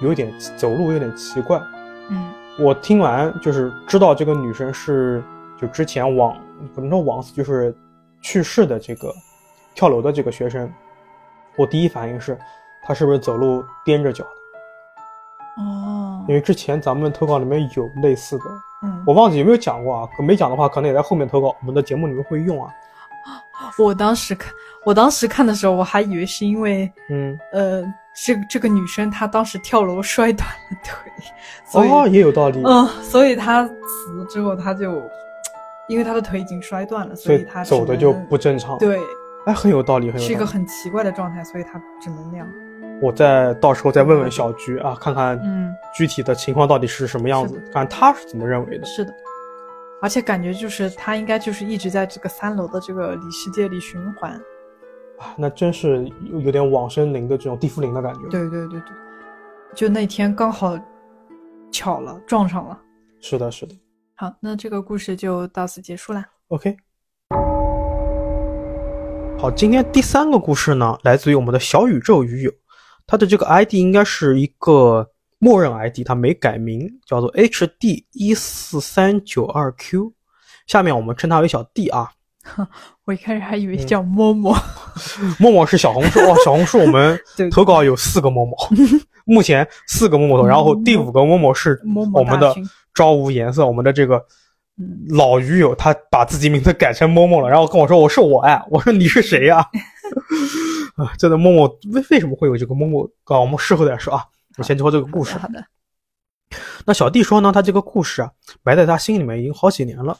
有点走路有点奇怪。嗯我听完就是知道这个女生是就之前往不能说往死，就是去世的这个跳楼的这个学生。我第一反应是，她是不是走路踮着脚的？哦因为之前咱们投稿里面有类似的，嗯，我忘记有没有讲过啊？可没讲的话，可能也在后面投稿我们的节目里面会用啊。我当时看，我当时看的时候，我还以为是因为嗯，呃，这这个女生她当时跳楼摔断了腿，所以、哦，也有道理。嗯，所以她死了之后，她就因为她的腿已经摔断了，所以她走的就不正常。，对，哎，很有道理，很有道理。是一个很奇怪的状态，所以她只能那样。我再到时候再问问小菊啊，看看嗯，具体的情况到底是什么样子，看她是怎么认为的。是的，而且感觉就是她应该就是一直在这个三楼的这个里世界里循环。啊，那真是有有点往生灵的这种地缚灵的感觉。，对对对对，就那天刚好巧了，撞上了。是的，是的。好，那这个故事就到此结束啦。OK。好，今天第三个故事呢，来自于我们的小宇宙鱼友，他的这个 ID 应该是一个默认 ID，他没改名，叫做 HD 一四三九二 Q。下面我们称他为小 D 啊。我一开始还以为叫默默，默默是小红书哦，小红书我们 对投稿有四个默默，目前四个默默头，然后第五个默默是我们的朝无颜色，我们的这个嗯老鱼友，他把自己名字改成默默了，然后跟我说我是我哎，我说你是谁呀、啊？真的默默为为什么会有这个默默？啊，我们事后再说啊。我先说这个故事。好的，那小弟说呢，他这个故事啊，埋在他心里面已经好几年了，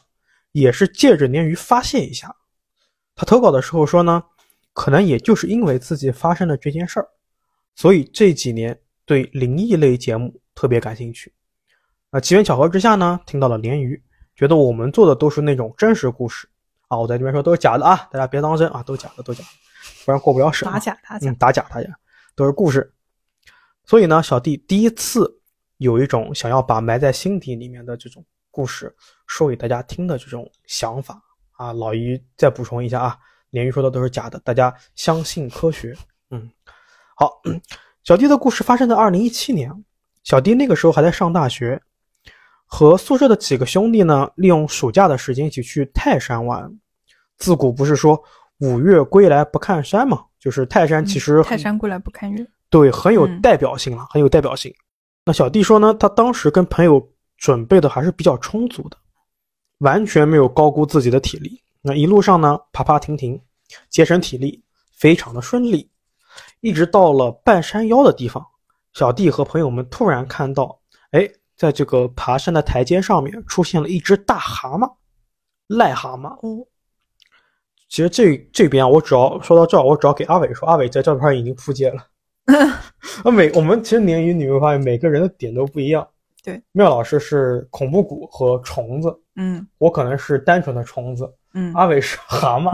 也是借着鲶鱼发泄一下。他投稿的时候说呢，可能也就是因为自己发生了这件事儿，所以这几年对灵异类节目特别感兴趣。啊，机缘巧合之下呢，听到了鲶鱼，觉得我们做的都是那种真实故事啊。我在这边说都是假的啊，大家别当真啊，都假的，都假的，不然过不了审啊。打假打假嗯，，打假打假，都是故事。所以呢，小弟第一次有一种想要把埋在心底里面的这种故事说给大家听的这种想法啊。老于再补充一下啊，鲶鱼说的都是假的，大家相信科学。嗯，好，小弟的故事发生在二零一七年，小弟那个时候还在上大学，和宿舍的几个兄弟呢，利用暑假的时间一起去泰山玩。自古不是说五岳归来不看山嘛，就是泰山其实嗯泰山归来不看岳，对，很有嗯代表性了，很有代表性。那小弟说呢，他当时跟朋友准备的还是比较充足的，完全没有高估自己的体力。那一路上呢，爬爬停停，节省体力，非常的顺利。一直到了半山腰的地方，小弟和朋友们突然看到，哎，在这个爬山的台阶上面出现了一只大蛤蟆，癞蛤蟆。哦，其实这这边啊我只要说到这儿，我只要给阿伟说，阿伟在照片上已经扑街了。啊，每我们其实鲶鱼你会发现每个人的点都不一样。对，妙老师是恐怖谷和虫子，嗯我可能是单纯的虫子，嗯，阿伟是蛤蟆。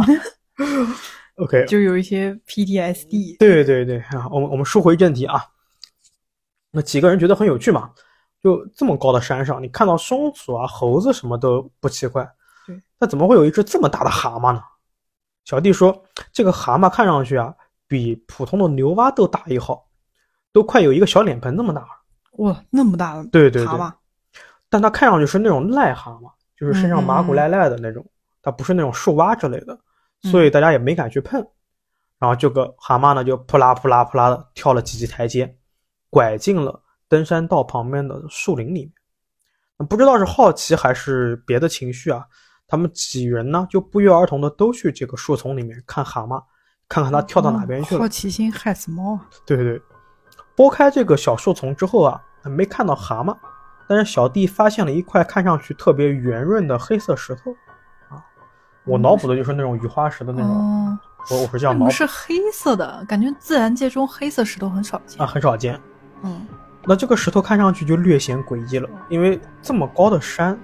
OK，就有一些 PTSD，对对对啊，我们我们说回正题啊。那几个人觉得很有趣嘛，就这么高的山上，你看到松鼠啊、猴子什么都不奇怪，对，那怎么会有一只这么大的蛤蟆呢？小弟说，这个蛤蟆看上去啊，比普通的牛蛙都大一号，都快有一个小脸盆那么大了。哇，那么大的对对对蛤蟆，但它看上去是那种癞蛤蟆，就是身上麻嗯古赖赖的那种，它不是那种树蛙之类的，所以大家也没敢去碰。然后这个蛤蟆呢，就扑啦扑啦扑啦的跳了几级台阶，拐进了登山道旁边的树林里面。那不知道是好奇还是别的情绪啊，他们几人呢就不约而同的都去这个树丛里面看蛤蟆，看看它跳到哪边去了好。奇心害死猫啊！对对对，拨开这个小树丛之后啊，没看到蛤蟆，但是小弟发现了一块看上去特别圆润的黑色石头，啊，我脑补的就是那种雨花石的那种，哦，我我是这样脑补为什么是黑色的？感觉自然界中黑色石头很少见啊，。很少见。嗯，那这个石头看上去就略显诡异了，因为这么高的山，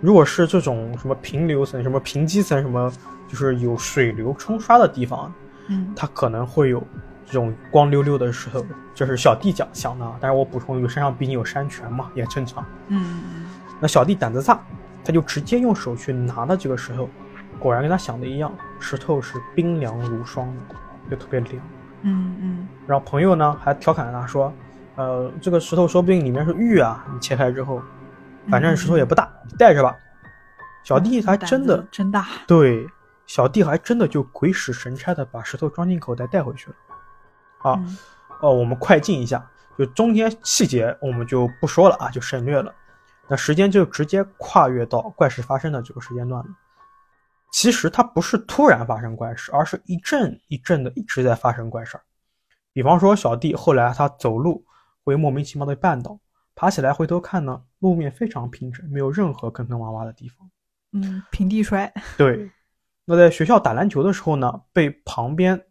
如果是这种什么平流层、什么平基层、什么就是有水流冲刷的地方，嗯，它可能会有这种光溜溜的石头，就是小弟讲想的啊。但是我补充一句，身上毕竟有山泉嘛，也正常。嗯那小弟胆子大，他就直接用手去拿了这个石头，果然跟他想的一样，石头是冰凉如霜的，就特别凉。嗯嗯然后朋友呢还调侃他说：“呃，这个石头说不定里面是玉啊，你切开之后，反正石头也不大，你带着吧。”小弟还真的真大。对，小弟还真的就鬼使神差的把石头装进口袋带回去了。啊，嗯呃，我们快进一下，就中间细节我们就不说了啊，就省略了。那时间就直接跨越到怪事发生的这个时间段了。其实它不是突然发生怪事，而是一阵一阵的一直在发生怪事儿。比方说，小弟后来他走路会莫名其妙的绊倒，爬起来回头看呢，路面非常平整，没有任何坑坑洼洼的地方。嗯，平地摔。对，那在学校打篮球的时候呢，被旁边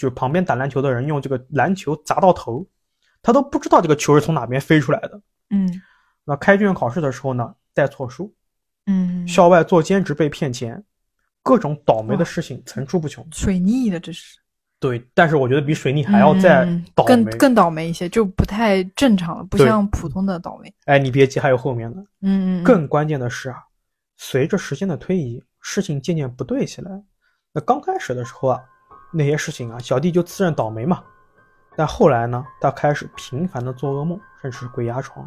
就是旁边打篮球的人用这个篮球砸到头，他都不知道这个球是从哪边飞出来的。嗯那开卷考试的时候呢，带错书，嗯，校外做兼职被骗钱，各种倒霉的事情层出不穷。水逆的这是。对，但是我觉得比水逆还要再嗯倒霉。更更倒霉一些，就不太正常了，不像普通的倒霉。哎，你别急，还有后面的。嗯嗯，嗯更关键的是啊，随着时间的推移，事情渐渐不对起来。那刚开始的时候啊，那些事情啊，小弟就自认倒霉嘛。但后来呢，他开始频繁的做噩梦，甚至是鬼压床。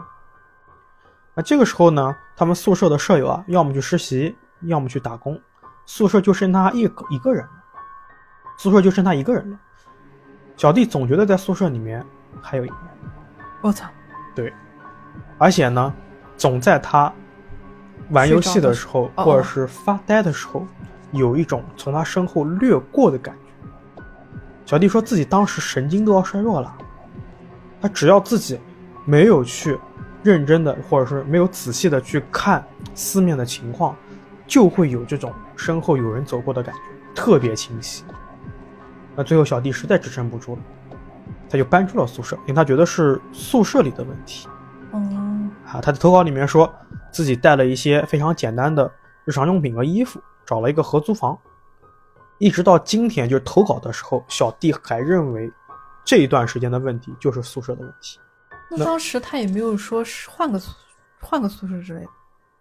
那这个时候呢，他们宿舍的舍友啊，要么去实习，要么去打工，宿舍就剩他一个一个人了。宿舍就剩他一个人了。小弟总觉得在宿舍里面还有一个人。我操，对而且呢，总在他玩游戏的时候，睡着的时候或者是发呆的时候，有一种从他身后掠过的感觉。小弟说自己当时神经都要衰弱了，他只要自己没有去认真的，或者是没有仔细的去看四面的情况，就会有这种身后有人走过的感觉，特别清晰。那最后小弟实在支撑不住了，他就搬出了宿舍，因为他觉得是宿舍里的问题。嗯啊，他的投稿里面说自己带了一些非常简单的日常用品和衣服，找了一个合租房。一直到今天，就是投稿的时候，小弟还认为这一段时间的问题就是宿舍的问题，那当时他也没有说是换个换个宿舍之类的。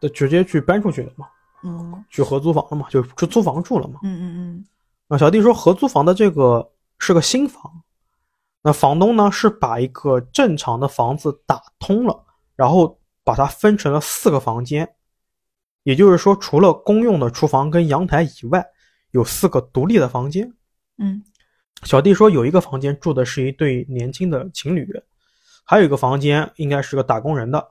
就直接去搬出去了嘛，嗯去合租房了嘛，就就租房住了嘛。嗯嗯那小弟说，合租房的这个是个新房，那房东呢是把一个正常的房子打通了，然后把它分成了四个房间，也就是说，除了公用的厨房跟阳台以外，有四个独立的房间。嗯小弟说，有一个房间住的是一对年轻的情侣，还有一个房间应该是个打工人的，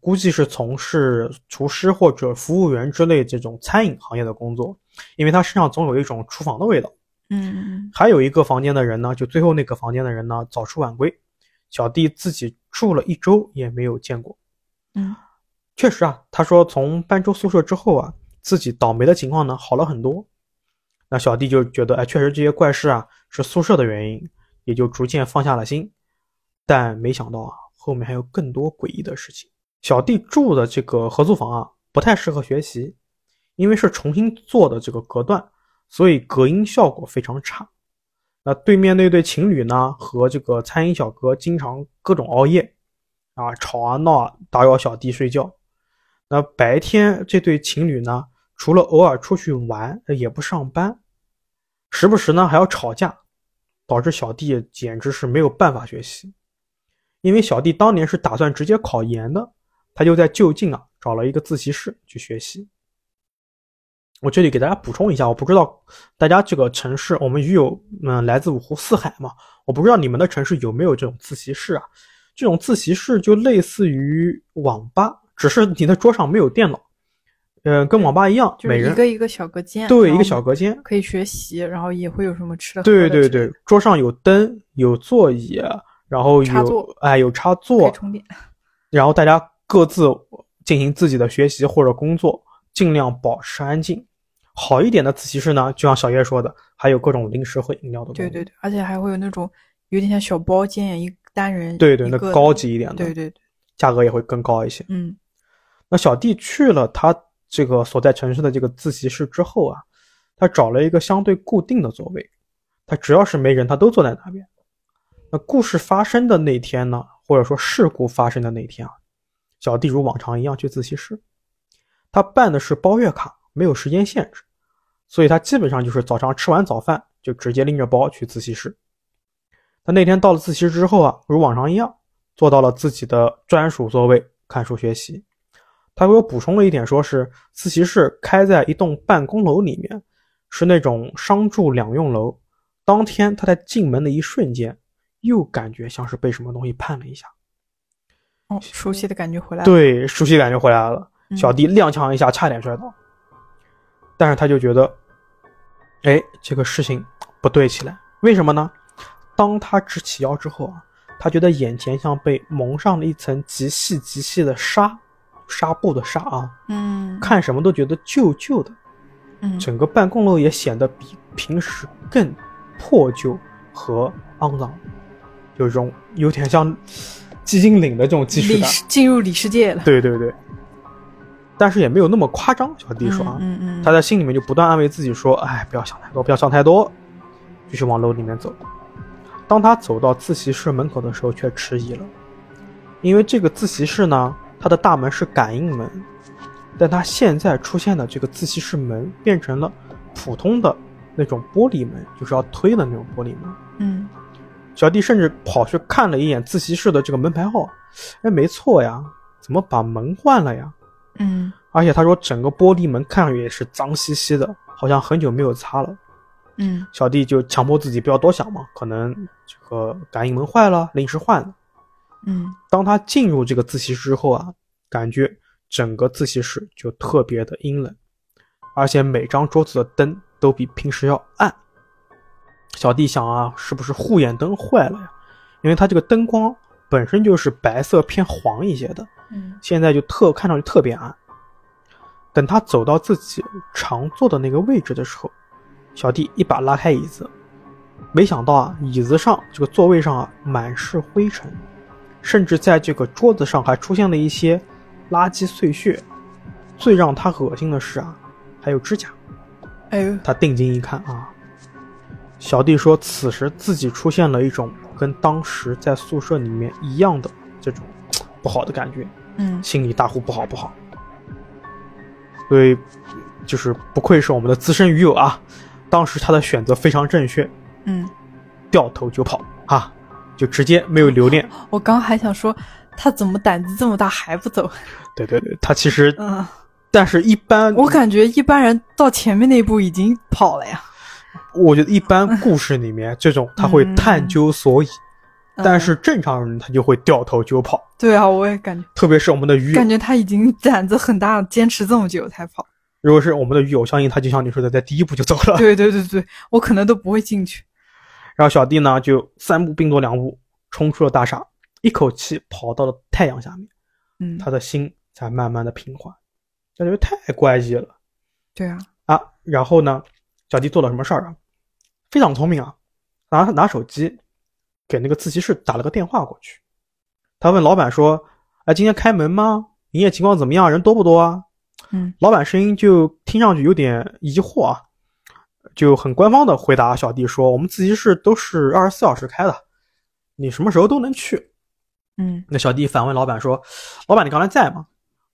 估计是从事厨师或者服务员之类这种餐饮行业的工作，因为他身上总有一种厨房的味道。嗯嗯还有一个房间的人呢，就最后那个房间的人呢，早出晚归，小弟自己住了一周也没有见过。嗯确实啊，他说从搬出宿舍之后啊，自己倒霉的情况呢好了很多。那小弟就觉得，哎，确实这些怪事啊是宿舍的原因，也就逐渐放下了心。但没想到啊，后面还有更多诡异的事情。小弟住的这个合租房啊，不太适合学习，因为是重新做的这个隔断，所以隔音效果非常差。那对面那对情侣呢，和这个餐饮小哥经常各种熬夜，啊，吵啊闹啊，打扰小弟睡觉。那白天这对情侣呢，除了偶尔出去玩，也不上班，时不时呢还要吵架，导致小弟简直是没有办法学习。因为小弟当年是打算直接考研的，他就在就近啊找了一个自习室去学习。我这里给大家补充一下，我不知道大家这个城市，我们鱼友嗯来自五湖四海嘛，我不知道你们的城市有没有这种自习室啊？这种自习室就类似于网吧，只是你的桌上没有电脑，呃，跟网吧一样，就是每人一个一个小隔间，对一个小隔间，可以学习，然后也会有什么吃的喝对对对，桌上有灯，有座椅，然后有插座哎有插可座以，充电。然后大家各自进行自己的学习或者工作，尽量保持安静。好一点的自习室呢，就像小叶说的，还有各种零食和饮料的。对对对，而且还会有那种有点像小包间，一单人对对，那高级一点的，对对对，价格也会更高一些。嗯那小弟去了他这个所在城市的这个自习室之后啊，他找了一个相对固定的座位，他只要是没人，他都坐在那边。那故事发生的那天呢，或者说事故发生的那天啊，小弟如往常一样去自习室，他办的是包月卡，没有时间限制，所以他基本上就是早上吃完早饭就直接拎着包去自习室。他那天到了自习室之后啊，如往常一样坐到了自己的专属座位看书学习。他给我补充了一点，说是自习室开在一栋办公楼里面，是那种商住两用楼。当天他在进门的一瞬间，又感觉像是被什么东西绊了一下，哦，熟悉的感觉回来了。对，熟悉感觉回来了。嗯小弟踉跄一下，差点摔倒。但是他就觉得，哎，这个事情不对起来。为什么呢？当他直起腰之后啊，他觉得眼前像被蒙上了一层极细极细的纱，纱布的纱啊，嗯，看什么都觉得旧旧的。嗯整个办公楼也显得比平时更破旧和肮脏，有一种有点像寂静岭的这种既视里感。进入里世界了。对对对，但是也没有那么夸张。小弟说啊，嗯嗯，他在心里面就不断安慰自己说：“哎，不要想太多，不要想太多。”继续往楼里面走。当他走到自习室门口的时候，却迟疑了，因为这个自习室呢，它的大门是感应门，但它现在出现的这个自习室门变成了普通的那种玻璃门，就是要推的那种玻璃门。嗯小弟甚至跑去看了一眼自习室的这个门牌号，哎，没错呀，怎么把门换了呀？嗯而且他说整个玻璃门看上去也是脏兮兮的，好像很久没有擦了。嗯小弟就强迫自己不要多想嘛，可能这个感应门坏了，临时换的。嗯当他进入这个自习室之后啊，感觉整个自习室就特别的阴冷，而且每张桌子的灯都比平时要暗。小弟想啊，是不是护眼灯坏了呀？因为它这个灯光本身就是白色偏黄一些的，嗯现在就特看上去特别暗。等他走到自己常坐的那个位置的时候，小弟一把拉开椅子，没想到啊，椅子上这个座位上啊满是灰尘，甚至在这个桌子上还出现了一些垃圾碎屑。最让他恶心的是啊，还有指甲。哎呦，他定睛一看啊，小弟说，此时自己出现了一种跟当时在宿舍里面一样的这种不好的感觉，嗯心里大呼不好不好。所以，就是不愧是我们的资深鱼友啊，当时他的选择非常正确，嗯，掉头就跑啊，就直接没有留恋。我刚还想说他怎么胆子这么大还不走？对对对，他其实，嗯，但是一般我感觉一般人到前面那一步已经跑了呀。我觉得一般故事里面这种他会探究所以，但是嗯正常人他就会掉头就跑，对啊，我也感觉特别是我们的鱼感，觉他已经胆子很大，坚持这么久才跑。如果是我们的鱼友，相信他就像你说的，在第一步就走了。对对对对，我可能都不会进去。然后小弟呢就三步并作两步冲出了大厦，一口气跑到了太阳下面，嗯，他的心才慢慢的平缓。感觉太怪异了对啊，啊！然后呢，小弟做了什么事儿啊？非常聪明啊，拿拿手机给那个自习室打了个电话过去。他问老板说：“哎，今天开门吗？营业情况怎么样？人多不多啊？”嗯老板声音就听上去有点疑惑啊，就很官方的回答小弟说：“我们自习室都是二十四小时开的，你什么时候都能去。嗯”那小弟反问老板说：“老板，你刚才在吗？”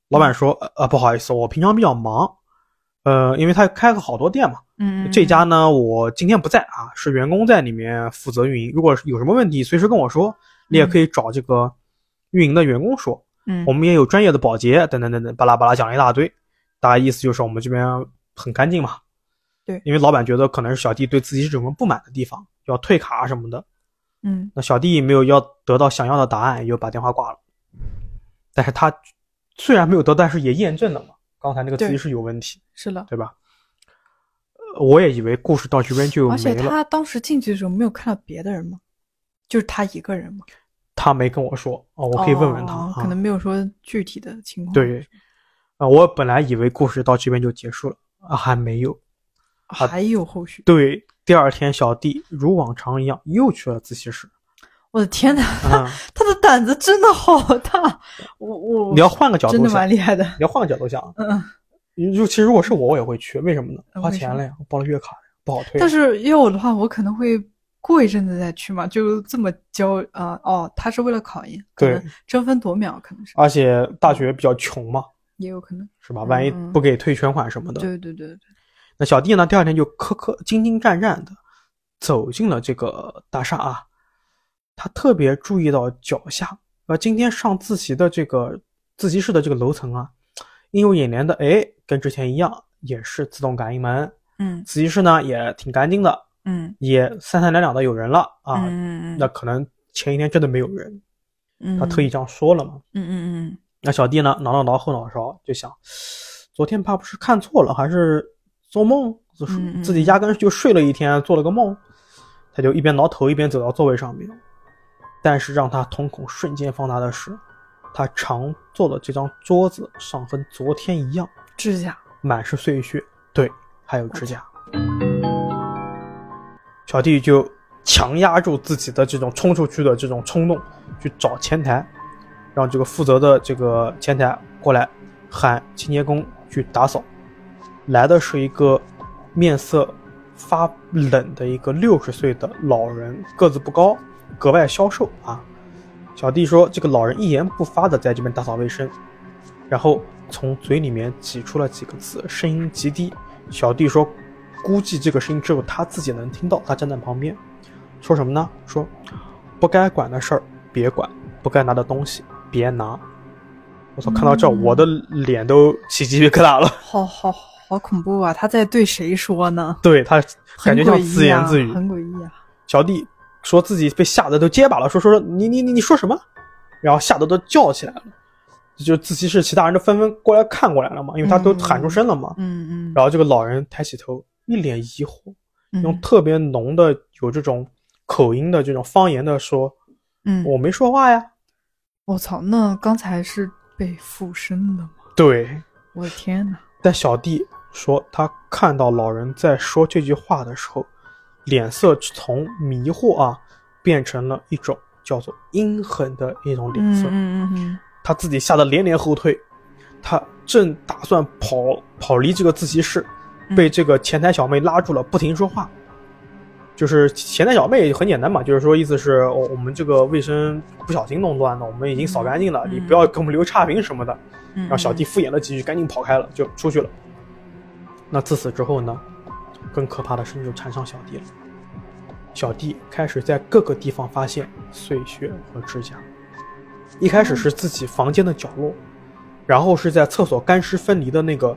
老板说：“呃，呃不好意思，我平常比较忙，呃，因为他开了好多店嘛，嗯，这家呢我今天不在啊，是员工在里面负责运营。如果有什么问题，随时跟我说，你也可以找这个运营的员工说。”嗯，我们也有专业的保洁，等等等等，巴拉巴拉讲了一大堆，大概意思就是我们这边很干净嘛。对因为老板觉得可能是小弟对自己有什么不满的地方，要退卡什么的。嗯那小弟没有要得到想要的答案，也就把电话挂了。但是他虽然没有得到，但是也验证了嘛，刚才那个自习室有问题，是的。对吧？呃我也以为故事到这边就而且，他当时进去的时候没有看到别的人吗？就是他一个人吗？他没跟我说哦，我可以问问他。可能没有说具体的情况。对，啊，我本来以为故事到这边就结束了啊，还没有。还有后续。对，第二天小弟如往常一样又去了自习室。我的天哪，啊、他的胆子真的好大！我我你要换个角度想，真的蛮厉害的。你要换个角度想，嗯，你就其实如果是我，我也会去，为什么呢？花钱了呀，我报了月卡呀，不好退。但是要我的话，我可能会过一阵子再去嘛，就这么教啊、哦，他是为了考研，对争分夺秒，可能是而且大学比较穷嘛，也有可能。是吧？万一嗯不给退全款什么的，对对对对，那小弟呢，第二天就磕磕兢兢战战的走进了这个大厦啊。他特别注意到脚下，呃，今天上自习的这个自习室的这个楼层啊，映入眼帘的，哎，跟之前一样，也是自动感应门。嗯自习室呢也挺干净的，嗯也三三两两的有人了啊。嗯嗯那可能前一天真的没有人，嗯，他特意这样说了嘛。嗯嗯嗯那小弟呢，挠了挠后脑勺，就想，昨天怕不是看错了，还是做梦，就是自己压根就睡了一天，做了个梦。他就一边挠头一边走到座位上面，但是让他瞳孔瞬间放大的是，他常坐的这张桌子上和昨天一样，指甲，满是碎屑，对，还有指甲。小弟就强压住自己的这种冲出去的这种冲动，去找前台，让这个负责的这个前台过来喊清洁工去打扫。来的是一个面色发冷的一个六十岁的老人，个子不高，格外消瘦啊。小弟说，这个老人一言不发的在这边打扫卫生，然后从嘴里面挤出了几个字，声音极低。小弟说，估计这个声音只有他自己能听到。他站在旁边，说什么呢？说不该管的事儿别管，不该拿的东西别拿。我操！看到这，我的脸都起鸡皮疙瘩了。好好好恐怖啊！他在对谁说呢？对他感觉像自言自语，很诡异啊。小弟说自己被吓得都结巴了，说说说你你你你说什么？然后吓得都叫起来了。就自习室其他人都纷纷过来看过来了嘛，因为他都喊出声了嘛。嗯嗯。然后这个老人抬起头，一脸疑惑，用特别浓的有这种口音的这种方言的说：“嗯，我没说话呀。”我操！那刚才是。被附身的吗？对，我的天哪！但小弟说，他看到老人在说这句话的时候，脸色从迷惑啊，变成了一种叫做阴狠的一种脸色。嗯嗯嗯。他自己吓得连连后退，他正打算跑跑离这个自习室，被这个前台小妹拉住了，不停说话。就是前台小妹很简单嘛，就是说意思是我我们这个卫生不小心弄乱了，我们已经扫干净了，你不要给我们留差评什么的。然后小弟敷衍了几句，赶紧跑开了，就出去了。那自此之后呢，更可怕的事情就缠上小弟了。小弟开始在各个地方发现碎屑和指甲，一开始是自己房间的角落，然后是在厕所干湿分离的那个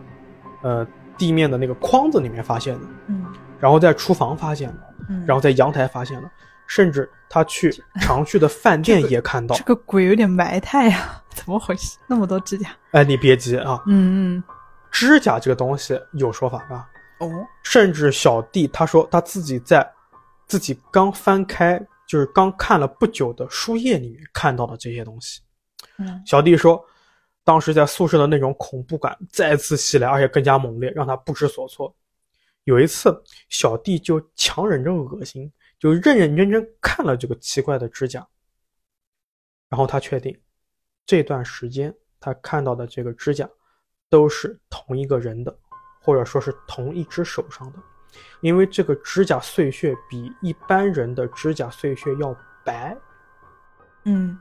呃地面的那个框子里面发现的，嗯，然后在厨房发现的。然后在阳台发现了，甚至他去常去的饭店也看到。这个鬼有点埋汰呀，怎么回事？那么多指甲？哎，你别急啊。嗯嗯，指甲这个东西有说法吧。哦。甚至小弟他说他自己在自己刚翻开，就是刚看了不久的书页里面看到的这些东西。嗯。小弟说，当时在宿舍的那种恐怖感再次袭来，而且更加猛烈，让他不知所措。有一次，小弟就强忍着恶心，就认认真真看了这个奇怪的指甲。然后他确定，这段时间他看到的这个指甲，都是同一个人的，或者说是同一只手上的，因为这个指甲碎屑比一般人的指甲碎屑要白。嗯，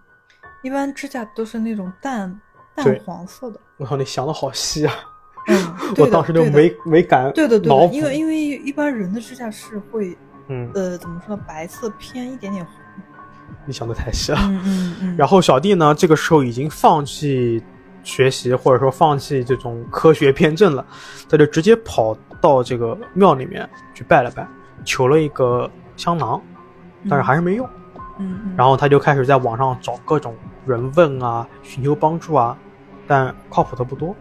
一般指甲都是那种淡淡黄色的。我靠，你想的好细啊！嗯，我当时就没没敢对的对的，因为因为一般人的指甲是会，嗯呃，怎么说呢，白色偏一点点红。你想的太细了。嗯嗯嗯。然后小弟呢，这个时候已经放弃学习，或者说放弃这种科学辩证了，他就直接跑到这个庙里面去拜了拜，求了一个香囊，但是还是没用。嗯。然后他就开始在网上找各种人问啊，寻求帮助啊，但靠谱的不多。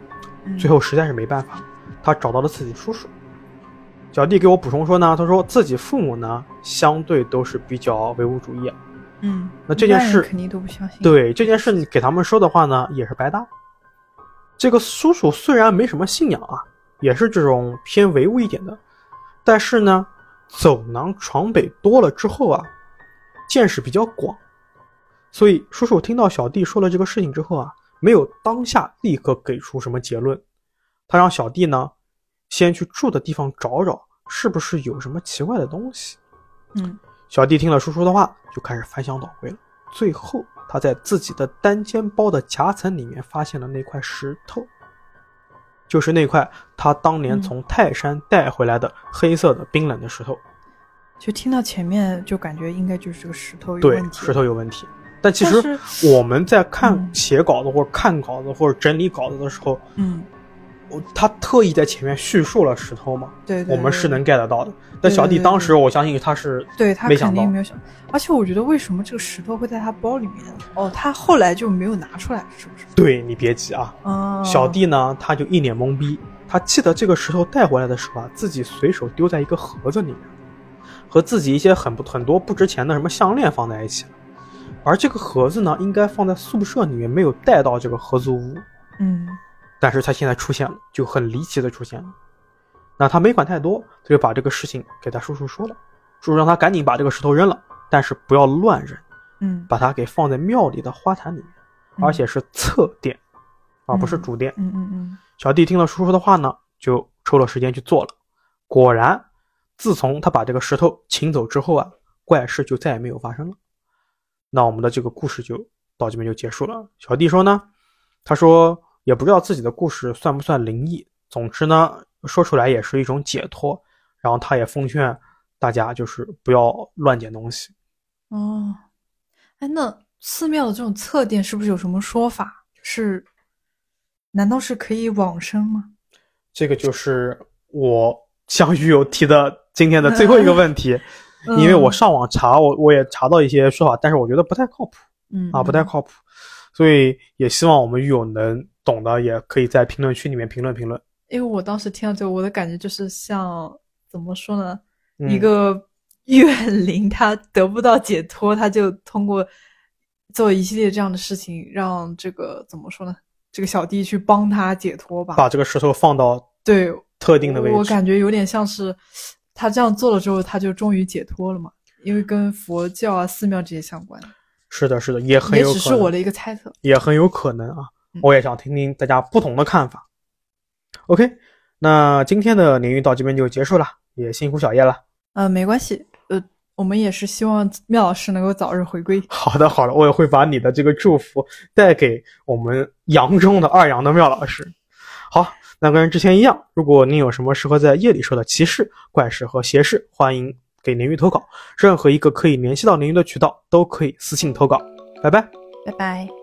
最后实在是没办法，他找到了自己叔叔。小弟给我补充说呢，他说自己父母呢相对都是比较唯物主义。嗯，那这件事肯定都不相信。对这件事，你给他们说的话呢也是白搭。这个叔叔虽然没什么信仰啊，也是这种偏唯物一点的，但是呢走南闯北多了之后啊，见识比较广，所以叔叔听到小弟说了这个事情之后啊。没有当下立刻给出什么结论，他让小弟呢，先去住的地方找找，是不是有什么奇怪的东西。嗯，小弟听了叔叔的话，就开始翻箱倒柜了。最后，他在自己的单肩包的夹层里面发现了那块石头，就是那块他当年从泰山带回来的黑色的冰冷的石头。就听到前面，就感觉应该就是这个石头有问题。石头有问题。但其实我们在看写稿子或者看稿子或者整理稿子的时候，嗯，他特意在前面叙述了石头嘛，对，我们是能 get 到的。但小弟当时我相信他是对他肯定没有想，而且我觉得为什么这个石头会在他包里面？哦，他后来就没有拿出来，是不是？对你别急啊，小弟呢他就一脸懵逼，他记得这个石头带回来的时候啊，自己随手丢在一个盒子里面，和自己一些很不很多不值钱的什么项链放在一起了。而这个盒子呢，应该放在宿舍里面，没有带到这个合租屋。嗯，但是他现在出现了，就很离奇的出现了。那他没管太多，他就把这个事情给他叔叔说了。叔叔让他赶紧把这个石头扔了，但是不要乱扔。嗯，把它给放在庙里的花坛里面，而且是侧殿，而不是主殿。嗯嗯嗯。小弟听了叔叔的话呢，就抽了时间去做了。果然，自从他把这个石头请走之后啊，怪事就再也没有发生了。那我们的这个故事就到这边就结束了。小弟说呢，他说也不知道自己的故事算不算灵异，总之呢，说出来也是一种解脱。然后他也奉劝大家，就是不要乱捡东西。哦，哎，那寺庙的这种侧殿是不是有什么说法？是，难道是可以往生吗？这个就是我向鱼友提的今天的最后一个问题，因为我上网查，我我也查到一些说法，但是我觉得不太靠谱，嗯啊，不太靠谱，所以也希望我们狱友能懂的，也可以在评论区里面评论评论。因为我当时听到这个，我的感觉就是像怎么说呢，嗯一个 怨灵他得不到解脱，他就通过做一系列这样的事情，让这个怎么说呢，这个小弟去帮他解脱吧。把这个石头放到对特定的位置，我感觉有点像是他这样做了之后，他就终于解脱了嘛，因为跟佛教啊、寺庙这些相关，是的，是的，也很也有可能，只是我的一个猜测。也很有可能啊嗯。我也想听听大家不同的看法。OK，那今天的鲶鱼到这边就结束了，也辛苦小叶了。呃，没关系，呃，我们也是希望妙老师能够早日回归。好的，好的，我也会把你的这个祝福带给我们阳中的二阳的妙老师。好，那跟之前一样，如果您有什么适合在夜里说的奇事、怪事和邪事，欢迎给鲶鱼投稿。任何一个可以联系到鲶鱼的渠道都可以私信投稿。拜拜。拜拜。